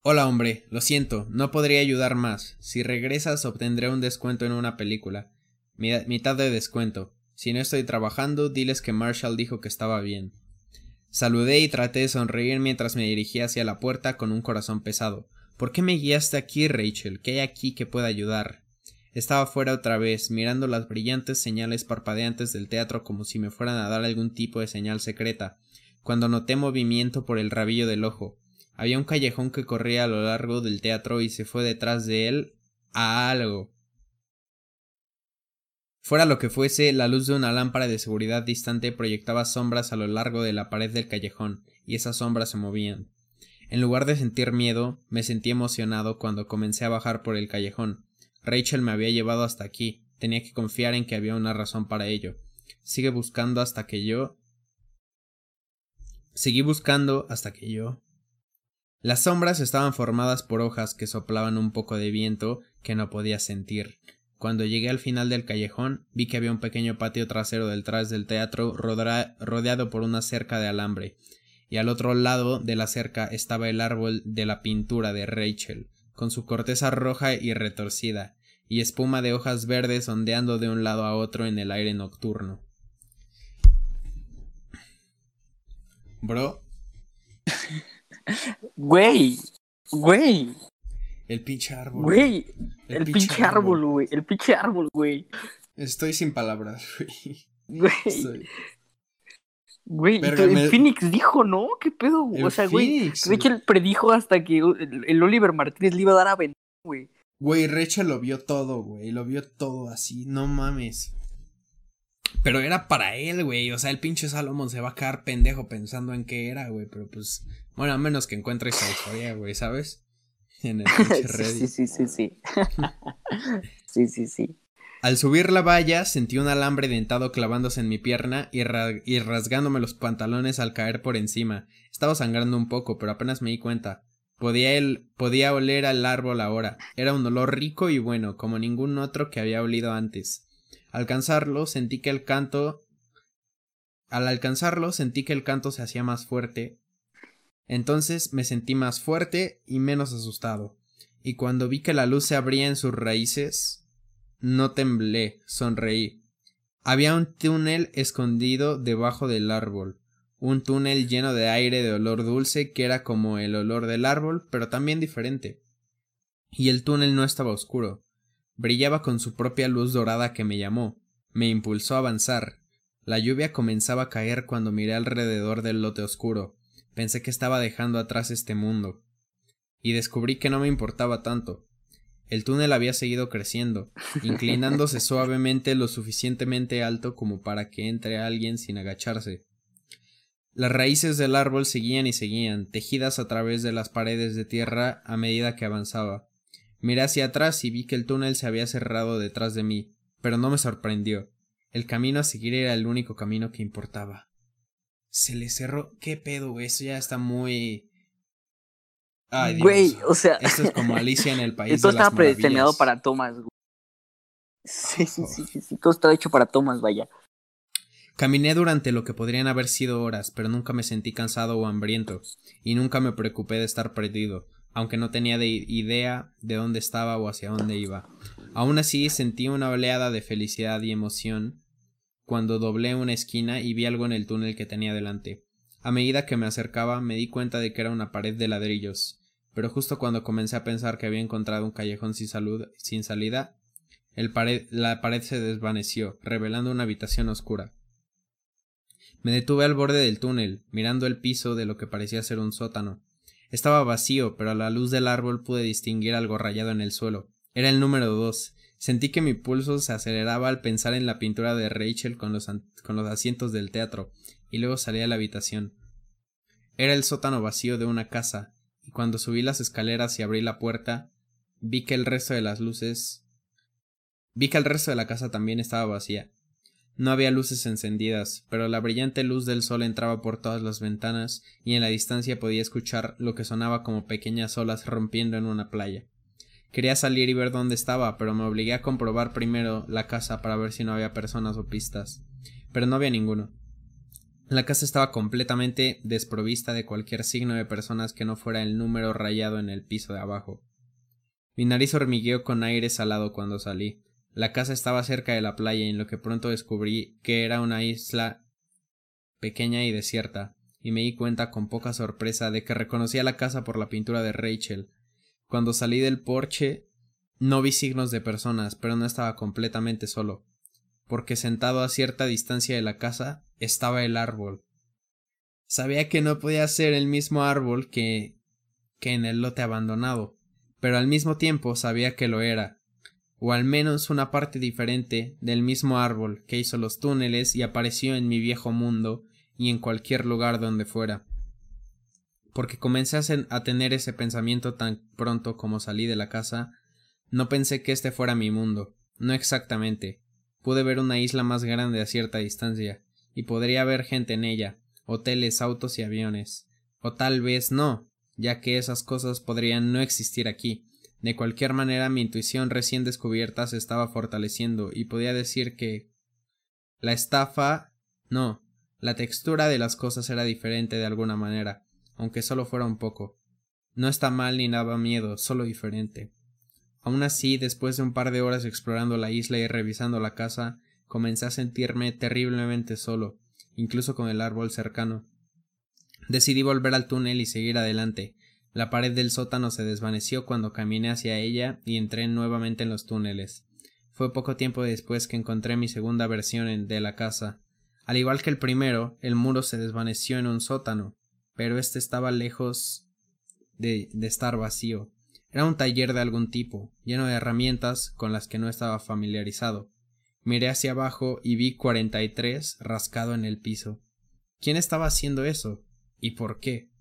B: Hola hombre, lo siento, no podría ayudar más. Si regresas obtendré un descuento en una película. Mi- mitad de descuento. Si no estoy trabajando, diles que Marshall dijo que estaba bien. Saludé y traté de sonreír mientras me dirigía hacia la puerta con un corazón pesado. ¿Por qué me guiaste aquí, Rachel? ¿Qué hay aquí que pueda ayudar? Estaba fuera otra vez, mirando las brillantes señales parpadeantes del teatro como si me fueran a dar algún tipo de señal secreta, cuando noté movimiento por el rabillo del ojo. Había un callejón que corría a lo largo del teatro y se fue detrás de él a algo. Fuera lo que fuese, la luz de una lámpara de seguridad distante proyectaba sombras a lo largo de la pared del callejón, y esas sombras se movían. En lugar de sentir miedo, me sentí emocionado cuando comencé a bajar por el callejón. Rachel me había llevado hasta aquí, tenía que confiar en que había una razón para ello. Sigue buscando hasta que yo. Seguí buscando hasta que yo. Las sombras estaban formadas por hojas que soplaban un poco de viento que no podía sentir. Cuando llegué al final del callejón, vi que había un pequeño patio trasero detrás del teatro rodea- rodeado por una cerca de alambre, y al otro lado de la cerca estaba el árbol de la pintura de Rachel, con su corteza roja y retorcida, y espuma de hojas verdes ondeando de un lado a otro en el aire nocturno. Bro, <laughs>
A: Güey. Güey.
B: el pinche árbol.
A: Güey. El, pinche árbol, güey. El pinche árbol, güey.
B: Estoy sin palabras, <laughs> güey.
A: Güey.
B: Estoy-
A: Güey. y
B: Verga, me-
A: Phoenix dijo, ¿no? ¿Qué pedo?
B: El
A: o sea, güey. Rachel predijo hasta que el, el Oliver Martínez le iba a dar a Ben, güey.
B: Güey, Rachel lo vio todo, güey. Lo vio todo así, no mames. Pero era para él, güey. O sea, el pinche Salomón se va a quedar pendejo pensando en qué era, güey. Pero pues, bueno, a menos que encuentre esa historia, güey, ¿sabes? <laughs> En el <laughs> pinche Reddit.
A: sí, sí, sí, <laughs> sí. sí, sí, sí.
B: Al subir la valla, sentí un alambre dentado clavándose en mi pierna y, ra- y rasgándome los pantalones al caer por encima. Estaba sangrando un poco, pero apenas me di cuenta. Podía, el, podía oler al árbol ahora. Era un olor rico y bueno, como ningún otro que había olido antes. Al alcanzarlo, sentí que el canto. Al alcanzarlo, sentí que el canto se hacía más fuerte. Entonces me sentí más fuerte y menos asustado. Y cuando vi que la luz se abría en sus raíces, No temblé, sonreí. Había un túnel escondido debajo del árbol, un túnel lleno de aire de olor dulce que era como el olor del árbol, pero también diferente. Y el túnel no estaba oscuro, brillaba con su propia luz dorada que me llamó, me impulsó a avanzar. La lluvia comenzaba a caer cuando miré alrededor del lote oscuro. Pensé que estaba dejando atrás este mundo. Y descubrí que no me importaba tanto. El túnel había seguido creciendo, inclinándose <laughs> suavemente lo suficientemente alto como para que entre alguien sin agacharse. Las raíces del árbol seguían y seguían, tejidas a través de las paredes de tierra a medida que avanzaba. Miré hacia atrás y vi que el túnel se había cerrado detrás de mí, pero no me sorprendió. El camino a seguir era el único camino que importaba. Se le cerró. ¿Qué pedo? Eso ya está muy.
A: Ay, Güey, o sea.
B: Esto es como Alicia en el <laughs> país.
A: Esto estaba predestinado para Thomas. Güey. Sí, sí, sí, sí, Todo estaba hecho para Thomas, vaya.
B: Caminé durante lo que podrían haber sido horas, pero nunca me sentí cansado o hambriento, y nunca me preocupé de estar perdido, aunque no tenía de idea de dónde estaba o hacia dónde iba. Aún así sentí una oleada de felicidad y emoción cuando doblé una esquina y vi algo en el túnel que tenía delante. A medida que me acercaba me di cuenta de que era una pared de ladrillos, pero justo cuando comencé a pensar que había encontrado un callejón sin, salud, sin salida, la pared se desvaneció, revelando una habitación oscura. Me detuve al borde del túnel, mirando el piso de lo que parecía ser un sótano. Estaba vacío, pero a la luz del árbol pude distinguir algo rayado en el suelo. Era el número dos. Sentí que mi pulso se aceleraba al pensar en la pintura de Rachel con los asientos del teatro, y luego salí a la habitación. Era el sótano vacío de una casa, y cuando subí las escaleras y abrí la puerta, vi que el resto de las luces vi que el resto de la casa también estaba vacía. No había luces encendidas, pero la brillante luz del sol entraba por todas las ventanas y en la distancia podía escuchar lo que sonaba como pequeñas olas rompiendo en una playa. Quería salir y ver dónde estaba, pero me obligué a comprobar primero la casa para ver si no había personas o pistas. Pero no había ninguno. La casa estaba completamente desprovista de cualquier signo de personas que no fuera el número rayado en el piso de abajo. Mi nariz hormigueó con aire salado cuando salí. La casa estaba cerca de la playa en lo que pronto descubrí que era una isla pequeña y desierta, y me di cuenta con poca sorpresa de que reconocía la casa por la pintura de Rachel. Cuando salí del porche no vi signos de personas, pero no estaba completamente solo porque sentado a cierta distancia de la casa estaba el árbol. Sabía que no podía ser el mismo árbol que que en el lote abandonado, pero al mismo tiempo sabía que lo era, o al menos una parte diferente del mismo árbol que hizo los túneles y apareció en mi viejo mundo y en cualquier lugar donde fuera. Porque comencé a tener ese pensamiento tan pronto como salí de la casa, no pensé que este fuera mi mundo, no exactamente, Pude ver una isla más grande a cierta distancia, y podría haber gente en ella, hoteles, autos y aviones. O tal vez no, ya que esas cosas podrían no existir aquí. De cualquier manera mi intuición recién descubierta se estaba fortaleciendo y podía decir que la estafa no, la textura de las cosas era diferente de alguna manera, aunque solo fuera un poco. No está mal ni daba miedo, solo diferente. Aún así, después de un par de horas explorando la isla y revisando la casa, comencé a sentirme terriblemente solo, incluso con el árbol cercano. Decidí volver al túnel y seguir adelante. La pared del sótano se desvaneció cuando caminé hacia ella y entré nuevamente en los túneles. Fue poco tiempo después que encontré mi segunda versión de la casa. Al igual que el primero, el muro se desvaneció en un sótano, pero este estaba lejos de, de estar vacío. Era un taller de algún tipo, lleno de herramientas con las que no estaba familiarizado. Miré hacia abajo y vi cuarenta y tres rascado en el piso. ¿Quién estaba haciendo eso? ¿Y por qué?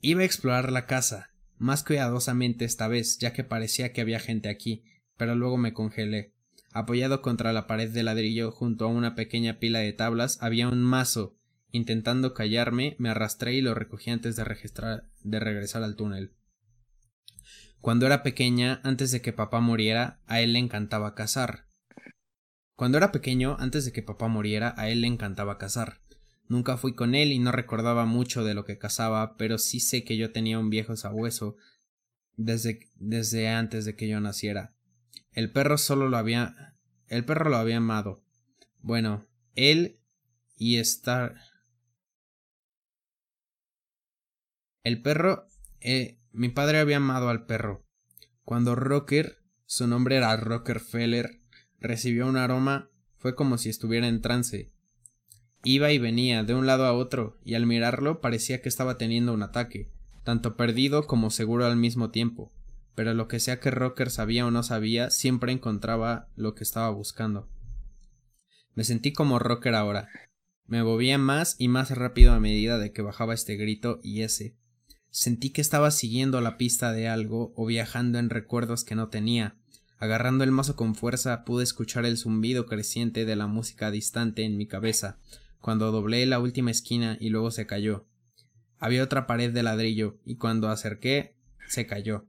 B: Iba a explorar la casa, más cuidadosamente esta vez, ya que parecía que había gente aquí, pero luego me congelé. Apoyado contra la pared de ladrillo junto a una pequeña pila de tablas había un mazo. Intentando callarme, me arrastré y lo recogí antes de, de regresar al túnel. Cuando era pequeña, antes de que papá muriera, a él le encantaba cazar. Cuando era pequeño, antes de que papá muriera, a él le encantaba cazar. Nunca fui con él y no recordaba mucho de lo que cazaba, pero sí sé que yo tenía un viejo sabueso desde, desde antes de que yo naciera. El perro solo lo había. El perro lo había amado. Bueno, él y estar. El perro. Eh, mi padre había amado al perro. Cuando Rocker, su nombre era Rockerfeller, recibió un aroma, fue como si estuviera en trance. Iba y venía de un lado a otro, y al mirarlo parecía que estaba teniendo un ataque, tanto perdido como seguro al mismo tiempo. Pero lo que sea que Rocker sabía o no sabía, siempre encontraba lo que estaba buscando. Me sentí como Rocker ahora. Me movía más y más rápido a medida de que bajaba este grito y ese. Sentí que estaba siguiendo la pista de algo o viajando en recuerdos que no tenía. Agarrando el mazo con fuerza pude escuchar el zumbido creciente de la música distante en mi cabeza, cuando doblé la última esquina y luego se cayó. Había otra pared de ladrillo, y cuando acerqué, se cayó.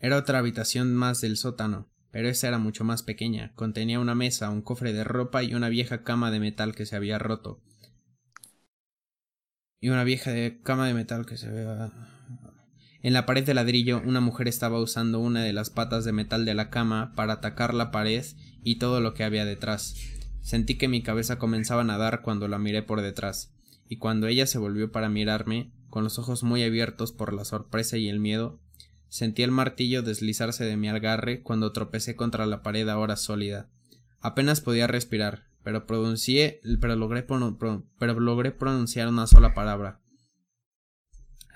B: Era otra habitación más del sótano, pero esa era mucho más pequeña. Contenía una mesa, un cofre de ropa y una vieja cama de metal que se había roto. Y una vieja cama de metal que se había... En la pared de ladrillo, una mujer estaba usando una de las patas de metal de la cama para atacar la pared y todo lo que había detrás. Sentí que mi cabeza comenzaba a nadar cuando la miré por detrás, y cuando ella se volvió para mirarme, con los ojos muy abiertos por la sorpresa y el miedo, sentí el martillo deslizarse de mi agarre cuando tropecé contra la pared ahora sólida. Apenas podía respirar, pero pronuncié, pero logré, pronunciar una sola palabra.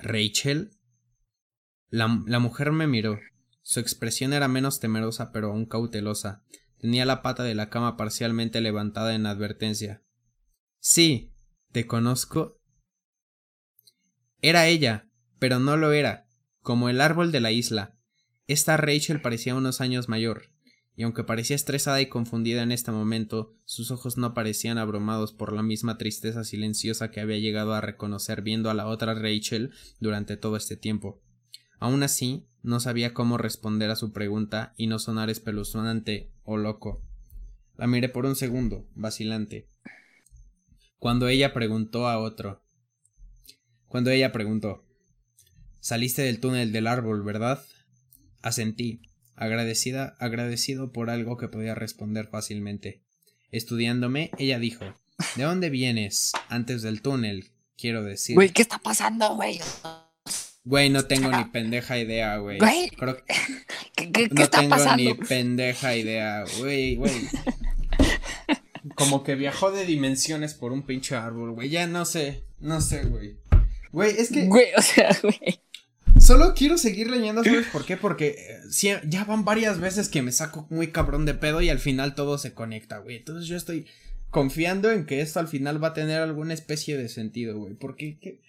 B: Rachel. La, la mujer me miró. Su expresión era menos temerosa pero aún cautelosa, Tenía la pata de la cama parcialmente levantada en advertencia. Sí, ¿te conozco? Era ella, pero no lo era, como el árbol de la isla. Esta Rachel parecía unos años mayor, y aunque parecía estresada y confundida en este momento, sus ojos no parecían abrumados por la misma tristeza silenciosa que había llegado a reconocer viendo a la otra Rachel durante todo este tiempo. Aun así, no sabía cómo responder a su pregunta y no sonar espeluznante o loco. La miré por un segundo, vacilante. Cuando ella preguntó a otro. Cuando ella preguntó. Saliste del túnel del árbol, ¿verdad? Asentí, agradecida, agradecido por algo que podía responder fácilmente. Estudiándome, ella dijo: ¿De dónde vienes? Antes del túnel, quiero decir.
A: Güey, ¿qué está pasando, güey?
B: Güey, no tengo ni pendeja idea, güey.
A: Güey. <laughs>
B: ¿Qué, qué, no tengo ni pendeja idea, güey, güey. <laughs> Como que viajó de dimensiones por un pinche árbol, güey. Ya no sé, no sé, güey. Güey, es que.
A: Güey, o sea, güey.
B: Solo quiero seguir leyendo, ¿sabes por qué? Porque eh, ya van varias veces que me saco muy cabrón de pedo y al final todo se conecta, güey. Entonces yo estoy confiando en que esto al final va a tener alguna especie de sentido, güey. Porque, ¿qué?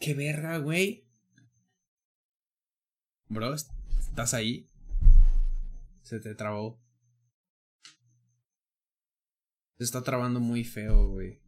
B: ¿Qué verga, güey? Bro, ¿estás ahí? Se te trabó. Se está trabando muy feo, güey.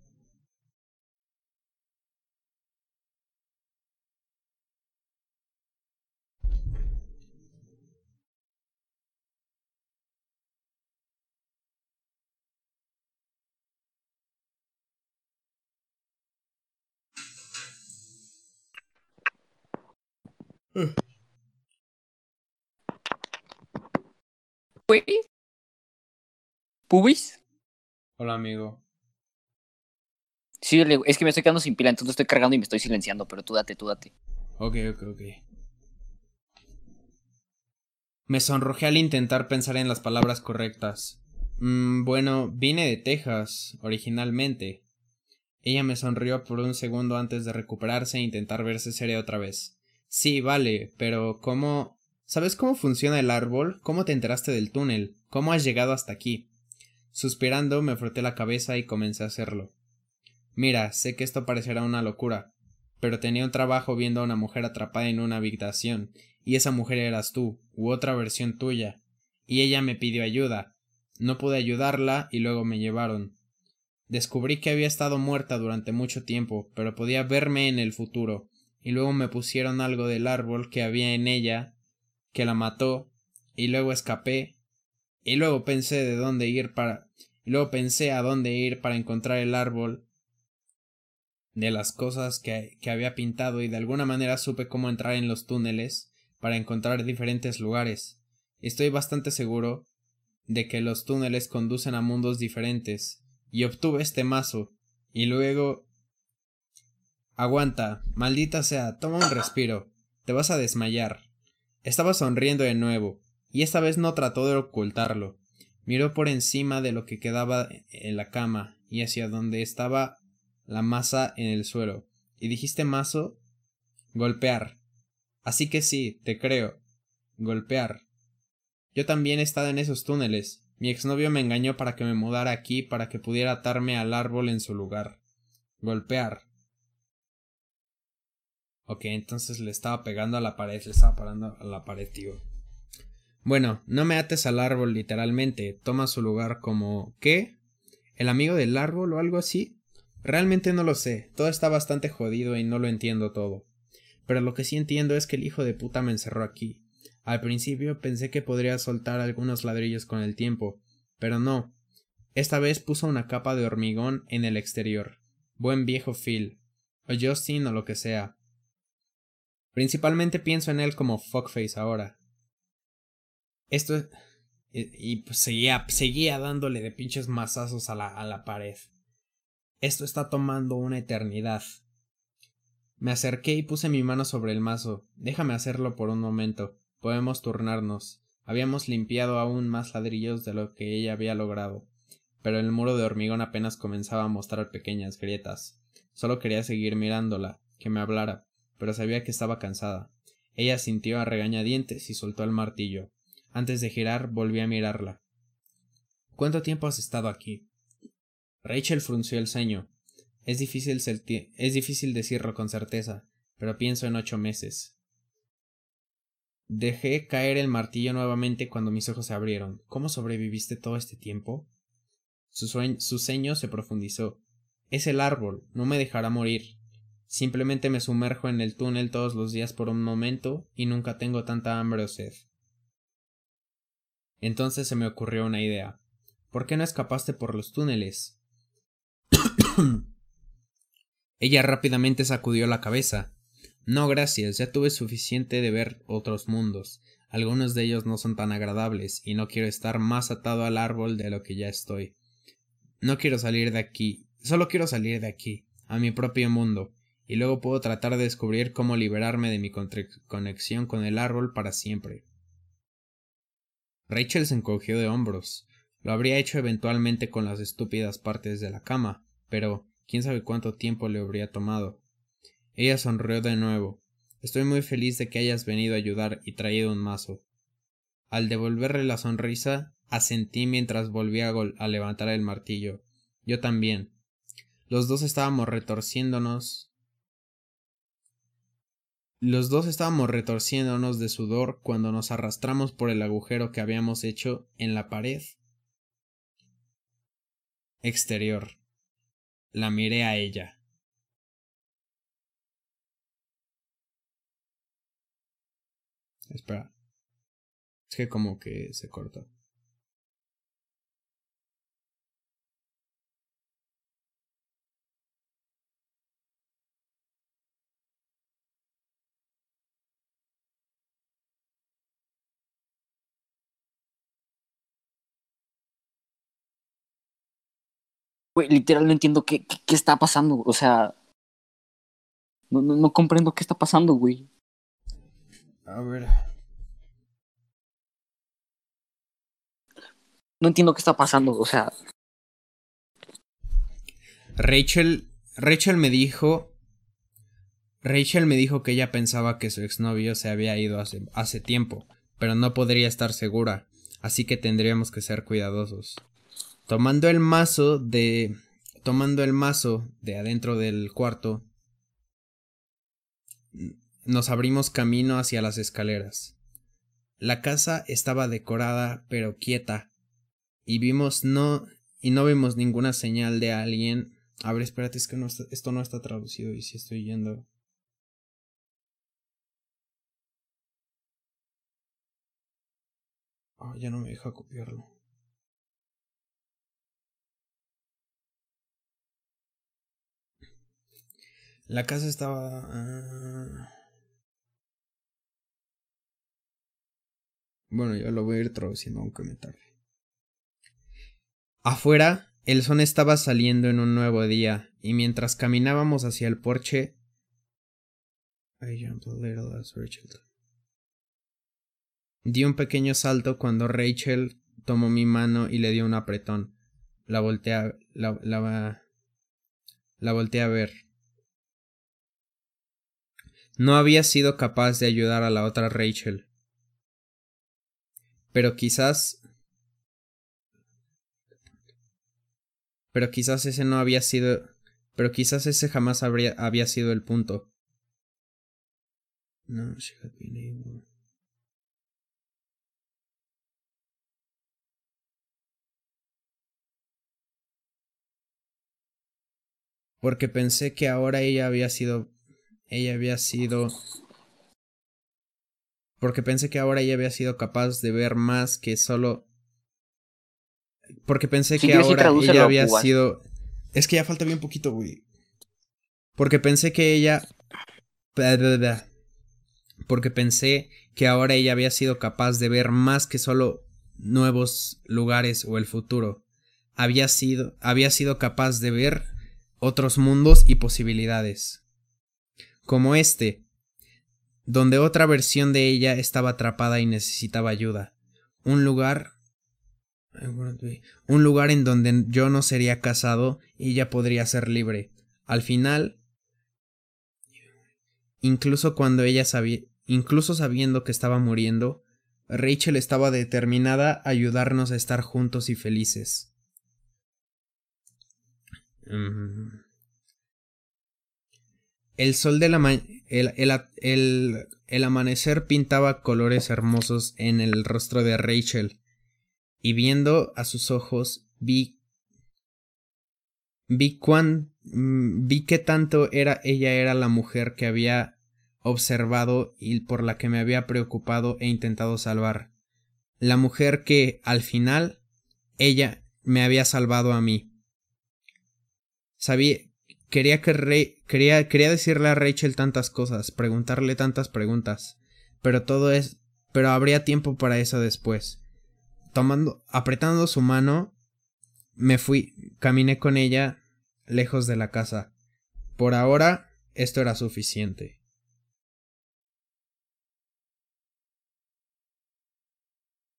A: ¿Pubis?
B: Hola, amigo.
A: Sí, es que me estoy quedando sin pila, entonces estoy cargando y me estoy silenciando, pero tú date, tú date.
B: Ok, ok, ok. Me sonrojé al intentar pensar en las palabras correctas. Mm, bueno, vine de Texas, originalmente. Ella me sonrió por un segundo antes de recuperarse e intentar verse seria otra vez. Sí, vale, pero ¿cómo... ¿Sabes cómo funciona el árbol? ¿Cómo te enteraste del túnel? ¿Cómo has llegado hasta aquí? Suspirando, me froté la cabeza y comencé a hacerlo. Mira, sé que esto parecerá una locura, pero tenía un trabajo viendo a una mujer atrapada en una habitación, y esa mujer eras tú, u otra versión tuya, y ella me pidió ayuda. No pude ayudarla y luego me llevaron. Descubrí que había estado muerta durante mucho tiempo, pero podía verme en el futuro, y luego me pusieron algo del árbol que había en ella, que la mató, y luego escapé, y luego pensé de dónde ir para, y luego pensé a dónde ir para encontrar el árbol de las cosas que, que había pintado y de alguna manera supe cómo entrar en los túneles para encontrar diferentes lugares. Estoy bastante seguro de que los túneles conducen a mundos diferentes, y obtuve este mazo, y luego... Aguanta, maldita sea, toma un respiro, te vas a desmayar. Estaba sonriendo de nuevo, y esta vez no trató de ocultarlo. Miró por encima de lo que quedaba en la cama y hacia donde estaba la masa en el suelo. ¿Y dijiste mazo? Golpear. Así que sí, te creo. Golpear. Yo también he estado en esos túneles. Mi exnovio me engañó para que me mudara aquí para que pudiera atarme al árbol en su lugar. Golpear. Ok, entonces le estaba pegando a la pared, le estaba parando a la pared, tío. Bueno, no me ates al árbol literalmente, toma su lugar como... ¿Qué? ¿El amigo del árbol o algo así? Realmente no lo sé, todo está bastante jodido y no lo entiendo todo. Pero lo que sí entiendo es que el hijo de puta me encerró aquí. Al principio pensé que podría soltar algunos ladrillos con el tiempo, pero no. Esta vez puso una capa de hormigón en el exterior. Buen viejo Phil. O Justin o lo que sea. Principalmente pienso en él como fuckface ahora. Esto y, pues seguía, seguía dándole de pinches mazazos a la, a la pared. Esto está tomando una eternidad. Me acerqué y puse mi mano sobre el mazo. Déjame hacerlo por un momento. Podemos turnarnos. Habíamos limpiado aún más ladrillos de lo que ella había logrado, pero el muro de hormigón apenas comenzaba a mostrar pequeñas grietas. Solo quería seguir mirándola, que me hablara, pero sabía que estaba cansada. Ella sintió a regañadientes y soltó el martillo. Antes de girar, volví a mirarla. ¿Cuánto tiempo has estado aquí? Rachel frunció el ceño. Es difícil, es difícil decirlo con certeza, pero pienso en ocho meses. Dejé caer el martillo nuevamente cuando mis ojos se abrieron. ¿Cómo sobreviviste todo este tiempo? Su, su ceño se profundizó. Es el árbol, no me dejará morir. Simplemente me sumerjo en el túnel todos los días por un momento y nunca tengo tanta hambre o sed. Entonces se me ocurrió una idea. ¿Por qué no escapaste por los túneles? <coughs> Ella rápidamente sacudió la cabeza. No, gracias, ya tuve suficiente de ver otros mundos. Algunos de ellos no son tan agradables, y no quiero estar más atado al árbol de lo que ya estoy. No quiero salir de aquí, solo quiero salir de aquí, a mi propio mundo, y luego puedo tratar de descubrir cómo liberarme de mi conexión con el árbol para siempre. Rachel se encogió de hombros. Lo habría hecho eventualmente con las estúpidas partes de la cama, pero quién sabe cuánto tiempo le habría tomado. Ella sonrió de nuevo. Estoy muy feliz de que hayas venido a ayudar y traído un mazo. Al devolverle la sonrisa, asentí mientras volvía a levantar el martillo. Yo también. Los dos estábamos retorciéndonos los dos estábamos retorciéndonos de sudor cuando nos arrastramos por el agujero que habíamos hecho en la pared exterior. La miré a ella. Espera. Es que como que se cortó.
A: Güey, literal no entiendo qué, qué, está pasando. O sea, no, no, no comprendo qué está pasando, güey.
B: A ver.
A: No entiendo qué está pasando, o sea.
B: Rachel, Rachel me dijo, Rachel me dijo que ella pensaba que su exnovio se había ido hace, hace tiempo, pero no podría estar segura, así que tendríamos que ser cuidadosos. Tomando el mazo de. Tomando el mazo de adentro del cuarto. Nos abrimos camino hacia las escaleras. La casa estaba decorada pero quieta. Y vimos no. y no vimos ninguna señal de alguien. A ver, espérate, es que esto no está traducido y si estoy yendo. Ah, ya no me deja copiarlo. La casa estaba... Ah, Bueno, yo lo voy a ir traduciendo aunque me tarde. Afuera, el sol estaba saliendo en un nuevo día, y mientras caminábamos hacia el porche. Di un pequeño salto cuando Rachel tomó mi mano y le dio un apretón. La volteé a, la, la volteé a ver. No había sido capaz de ayudar a la otra Rachel. Pero quizás... Pero quizás ese no había sido... Pero quizás ese jamás habría, había sido el punto. No, she had been able. Porque pensé que ahora ella había sido ella había sido... Porque pensé que ahora ella había sido capaz de ver más que solo... Porque pensé que ahora ella había sido... Es que ya falta bien poquito, güey. Porque pensé que ella... Porque pensé que ahora ella había sido capaz de ver más que solo nuevos lugares o el futuro. Había sido, había sido capaz de ver otros mundos y posibilidades como este, donde otra versión de ella estaba atrapada y necesitaba ayuda. Un lugar un lugar en donde yo no sería casado y ella podría ser libre. Al final, incluso cuando ella sabía, incluso sabiendo que estaba muriendo, Rachel estaba determinada a ayudarnos a estar juntos y felices. Mm. El sol de la el, el, amanecer pintaba colores hermosos en el rostro de Rachel, y viendo a sus ojos vi vi cuán mm, vi que tanto era ella era la mujer que había observado y por la que me había preocupado e intentado salvar. La mujer que, al final, ella me había salvado a mí. Sabía, Quería, que quería, quería decirle a Rachel tantas cosas, preguntarle tantas preguntas, pero todo es, pero habría tiempo para eso después. Tomando, apretando su mano, me fui, caminé con ella lejos de la casa. Por ahora, esto era suficiente.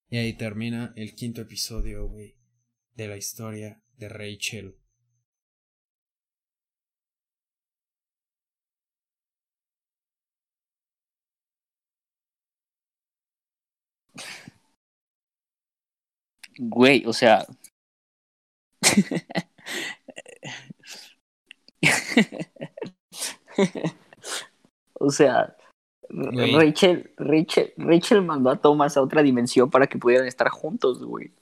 B: Y ahí termina el quinto episodio, güey, de la historia de Rachel.
A: Güey, o sea. o sea, Rachel, Rachel, Rachel mandó a Thomas a otra dimensión para que pudieran estar juntos, güey.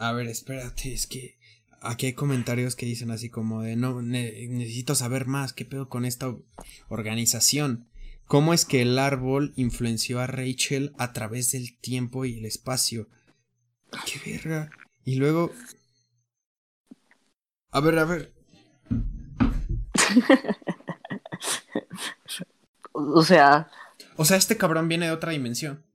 B: A ver, espérate, es que aquí hay comentarios que dicen así como de no necesito saber más, qué pedo con esta organización. ¿Cómo es que el árbol influenció a Rachel a través del tiempo y el espacio? ¡Qué verga! Y luego... A ver, a ver. <laughs>
A: o sea...
B: O sea, este cabrón viene de otra dimensión.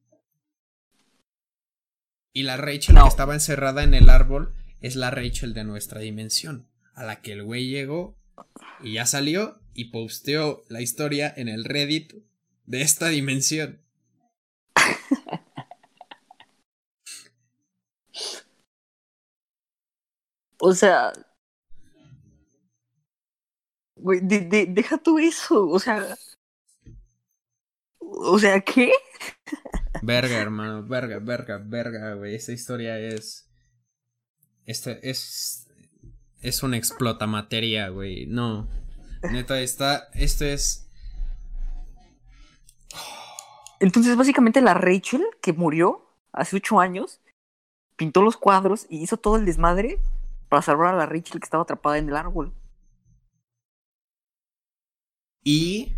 B: Y la Rachel que estaba encerrada en el árbol es la Rachel de nuestra dimensión, a la que el güey llegó y ya salió y posteó la historia en el Reddit de esta dimensión.
A: o sea. Güey, deja tú eso. O sea. O sea, ¿qué?
B: Verga, hermano. Verga, verga, verga, güey. Esta historia es. Este es. Es una explota materia, güey. No. Neta, está. Esto es.
A: Entonces, básicamente, la Rachel que murió hace ocho años pintó los cuadros y hizo todo el desmadre para salvar a la Rachel que estaba atrapada en el árbol.
B: Y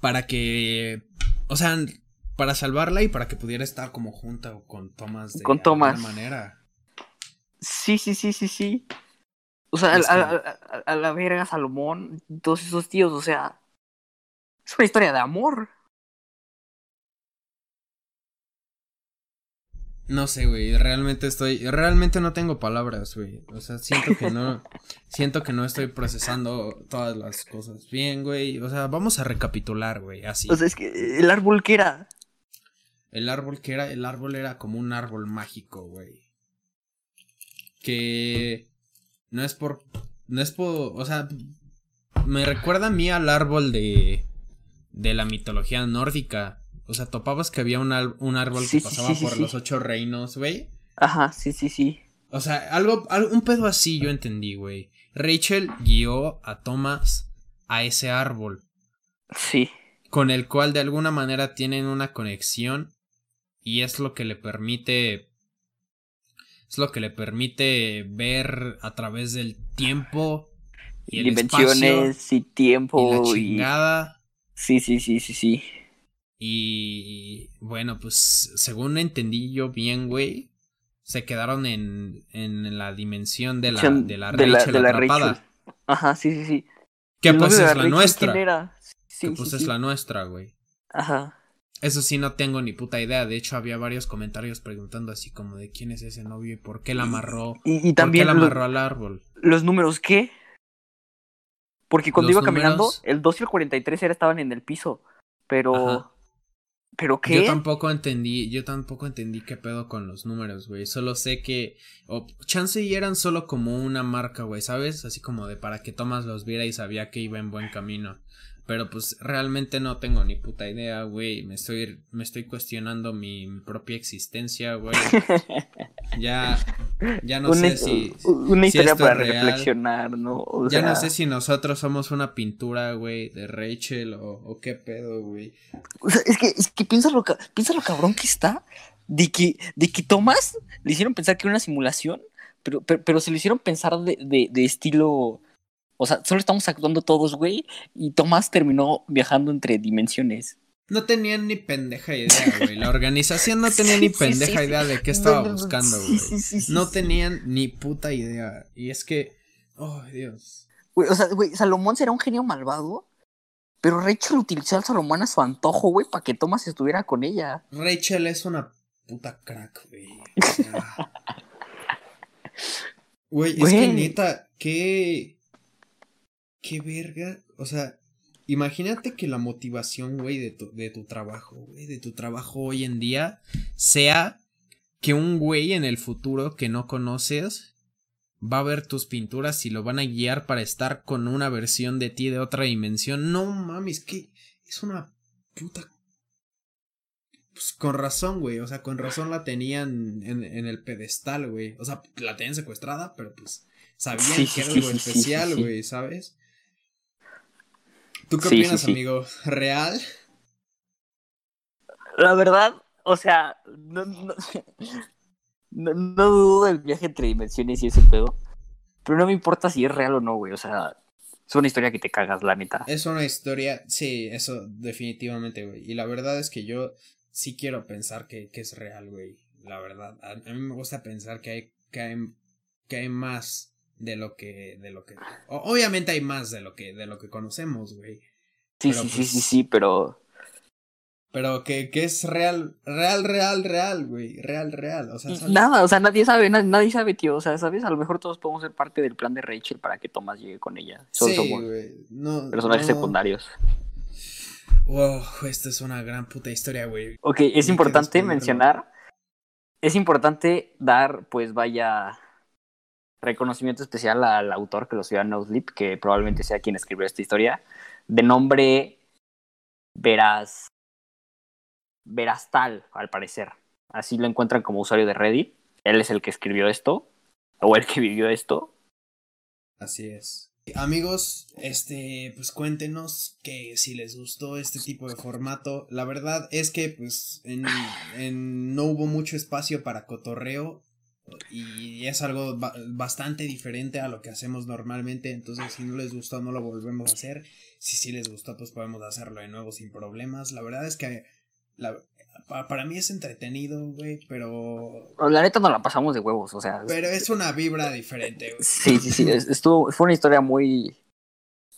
B: para que. O sea, para salvarla y para que pudiera estar como junta o con Thomas de
A: con Thomas.
B: alguna manera.
A: Sí, sí, sí, sí, sí. O sea, a, la verga, Salomón, todos esos tíos, o sea. Es una historia de amor.
B: No sé, güey, realmente estoy, realmente no tengo palabras, güey. O sea, siento que no, <laughs> siento que no estoy procesando todas las cosas bien, güey. O sea, vamos a recapitular, güey, así.
A: O sea, es que el árbol que era.
B: El árbol que era, el árbol era como un árbol mágico, güey. Que no es por, no es por, o sea, me recuerda a mí al árbol de, de la mitología nórdica o sea, topabas que había un, un árbol que pasaba por los ocho reinos, güey.
A: Ajá, sí, sí, sí.
B: O sea, algo, un pedo así yo entendí, güey. Rachel guió a Thomas a ese árbol.
A: Sí.
B: Con el cual de alguna manera tienen una conexión y es lo que le permite es lo que le permite ver a través del tiempo
A: y, dimensiones y tiempo
B: y la chingada.
A: Sí, sí, sí, sí, sí.
B: Y bueno, pues según entendí yo bien, güey, se quedaron en, en la dimensión de la, de la Rachel de la, atrapada.
A: Ajá, sí, sí, sí.
B: Que pues es la nuestra. que pues es la nuestra, güey.
A: Ajá.
B: Eso sí, no tengo ni puta idea. De hecho, había varios comentarios preguntando así como de quién es ese novio y por qué la amarró.
A: Y, también.
B: ¿Por qué la amarró al árbol?
A: ¿Los números qué? Porque cuando iba caminando, el 2 y el 43 era, estaban en el piso. Pero. ¿Pero qué?
B: Yo tampoco entendí, yo tampoco entendí qué pedo con los números, güey. Solo sé que. O chance y eran solo como una marca, güey, ¿sabes? Así como de para que Thomas los viera y sabía que iba en buen camino. Pero pues realmente no tengo ni puta idea, güey. Me estoy, me estoy cuestionando mi, propia existencia, güey. <laughs> ya, ya no sé si.
A: Una historia para reflexionar, ¿no?
B: ya no sé si nosotros somos una pintura, güey, de Rachel o, o, qué pedo, güey.
A: O sea, es que, es que piensa lo, piensa lo cabrón que está de que, de que Tomás le hicieron pensar que era una simulación, pero, pero, se le hicieron pensar de, de, de estilo o sea, solo estamos actuando todos, güey. Y Tomás terminó viajando entre dimensiones.
B: No tenían ni pendeja idea, güey. La organización no tenía ni <laughs> pendeja idea de qué estaba buscando, güey. no tenían ni puta idea. Y es que. Oh, Dios.
A: Güey, o sea, güey, Salomón será un genio malvado. Pero Rachel utilizó al Salomón a su antojo, güey, para que Tomás estuviera con ella.
B: Rachel es una puta crack, güey. <laughs> Güey, es que neta, qué qué verga, o sea, imagínate que la motivación, güey, de tu, de tu trabajo, güey, de tu trabajo hoy en día, sea que un güey en el futuro que no conoces va a ver tus pinturas y lo van a guiar para estar con una versión de ti de otra dimensión. No mames, que es una puta... Pues con razón, güey, o sea, con razón la tenían en, en el pedestal, güey. O sea, la tenían secuestrada, pero pues sabían que era algo especial, güey, ¿sabes? ¿Tú qué opinas, amigo? ¿Real?
A: La verdad, o sea, <laughs> no, no, dudo del viaje entre dimensiones y ese pedo. Pero no me importa si es real o no, güey. O sea, es una historia que te cagas, la neta.
B: Es una historia, sí, eso definitivamente, güey. Y la verdad es que yo sí quiero pensar que, que es real, güey. La verdad. A, mí me gusta pensar que hay, que hay, que hay más de lo que, de lo que, obviamente hay más de lo que, de lo que conocemos, güey.
A: Sí, sí, sí, sí, sí, pero...
B: Pero que, que es real, real, real, real, güey, real, real, o sea...
A: Nada, o sea, nadie sabe, nadie, sabe, tío, o sea, ¿sabes? A lo mejor todos podemos ser parte del plan de Rachel para que Thomas llegue con ella.
B: sí, güey, no...
A: Personajes secundarios.
B: Wow, esta es una gran puta historia, güey.
A: Ok, es importante mencionar, es importante dar, pues vaya, reconocimiento especial al autor que lo escribió No Sleep, que probablemente sea quien escribió esta historia, de nombre Veras Verastal, al parecer. Así lo encuentran como usuario de Reddit. Él es el que escribió esto, o el que vivió esto.
B: Así es. Amigos, este, pues cuéntenos que si les gustó este tipo de formato. La verdad es que, pues, en no hubo mucho espacio para cotorreo y es algo bastante diferente a lo que hacemos normalmente, entonces si no les gustó no lo volvemos a hacer, si sí les gustó pues podemos hacerlo de nuevo sin problemas, la verdad es que para mí es entretenido, güey, pero...
A: La neta no la pasamos de huevos, o sea...
B: Pero es una vibra diferente, güey.
A: Sí, sí, sí, estuvo, fue una historia muy...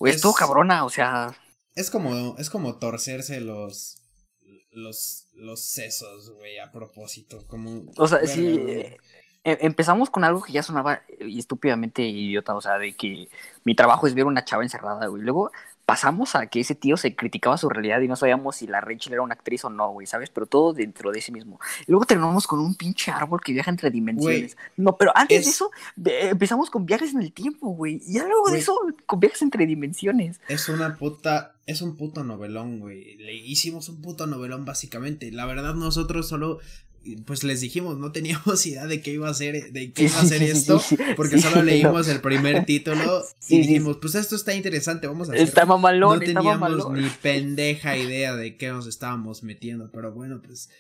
A: estuvo cabrona, o sea...
B: Es como, es como torcerse los los, los sesos, güey, a propósito. Como.
A: O sea, sí. Eh, empezamos con algo que ya sonaba estúpidamente idiota, o sea, de que mi trabajo es ver una chava encerrada, güey. Luego pasamos a que ese tío se criticaba su realidad y no sabíamos si la Rachel era una actriz o no, güey, ¿sabes? Pero todo dentro de ese mismo. Y luego terminamos con un pinche árbol que viaja entre dimensiones. no, pero antes de eso empezamos con viajes en el tiempo, güey. Y ya luego de eso con viajes entre dimensiones.
B: Es una puta, es un puto novelón, güey. Le hicimos un puto novelón básicamente. La verdad nosotros solo pues les dijimos, no teníamos <laughs> idea de qué iba a ser, de qué iba a ser esto, porque solo leímos el primer <laughs> título y dijimos, pues esto está interesante, vamos a hacer.
A: Está mamalón,
B: no teníamos ni pendeja idea de qué nos estábamos metiendo, pero bueno, pues.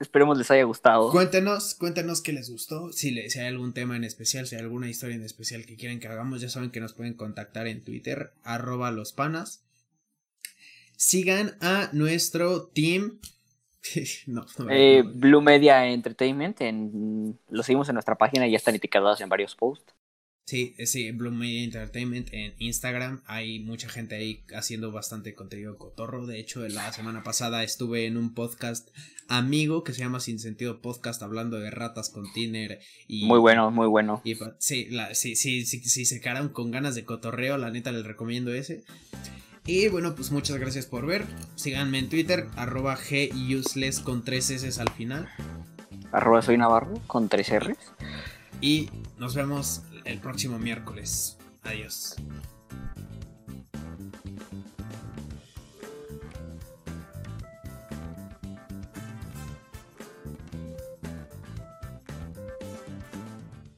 A: Esperemos les haya gustado.
B: Cuéntenos, cuéntenos qué les gustó, si, si hay algún tema en especial, si hay alguna historia en especial que quieren que hagamos, ya saben que nos pueden contactar en Twitter, arroba los panas. Sigan a nuestro team <laughs>
A: eh, Blue Media Entertainment, en, lo seguimos en nuestra página y ya están etiquetados en varios posts.
B: Sí, eh, sí, Blue Media Entertainment en Instagram. Hay mucha gente ahí haciendo bastante contenido cotorro. De hecho, la semana pasada estuve en un podcast amigo que se llama Sin Sentido Podcast hablando de ratas con Tiner. Y,
A: muy bueno, muy bueno.
B: Y, sí, sí, sí, sí, sí, se quedaron con ganas de cotorreo. La neta les recomiendo ese. Y bueno, pues muchas gracias por ver. Síganme en Twitter, arroba guseless con tres S al final.
A: Arroba soy Navarro con tres R's.
B: Y nos vemos el próximo miércoles. Adiós.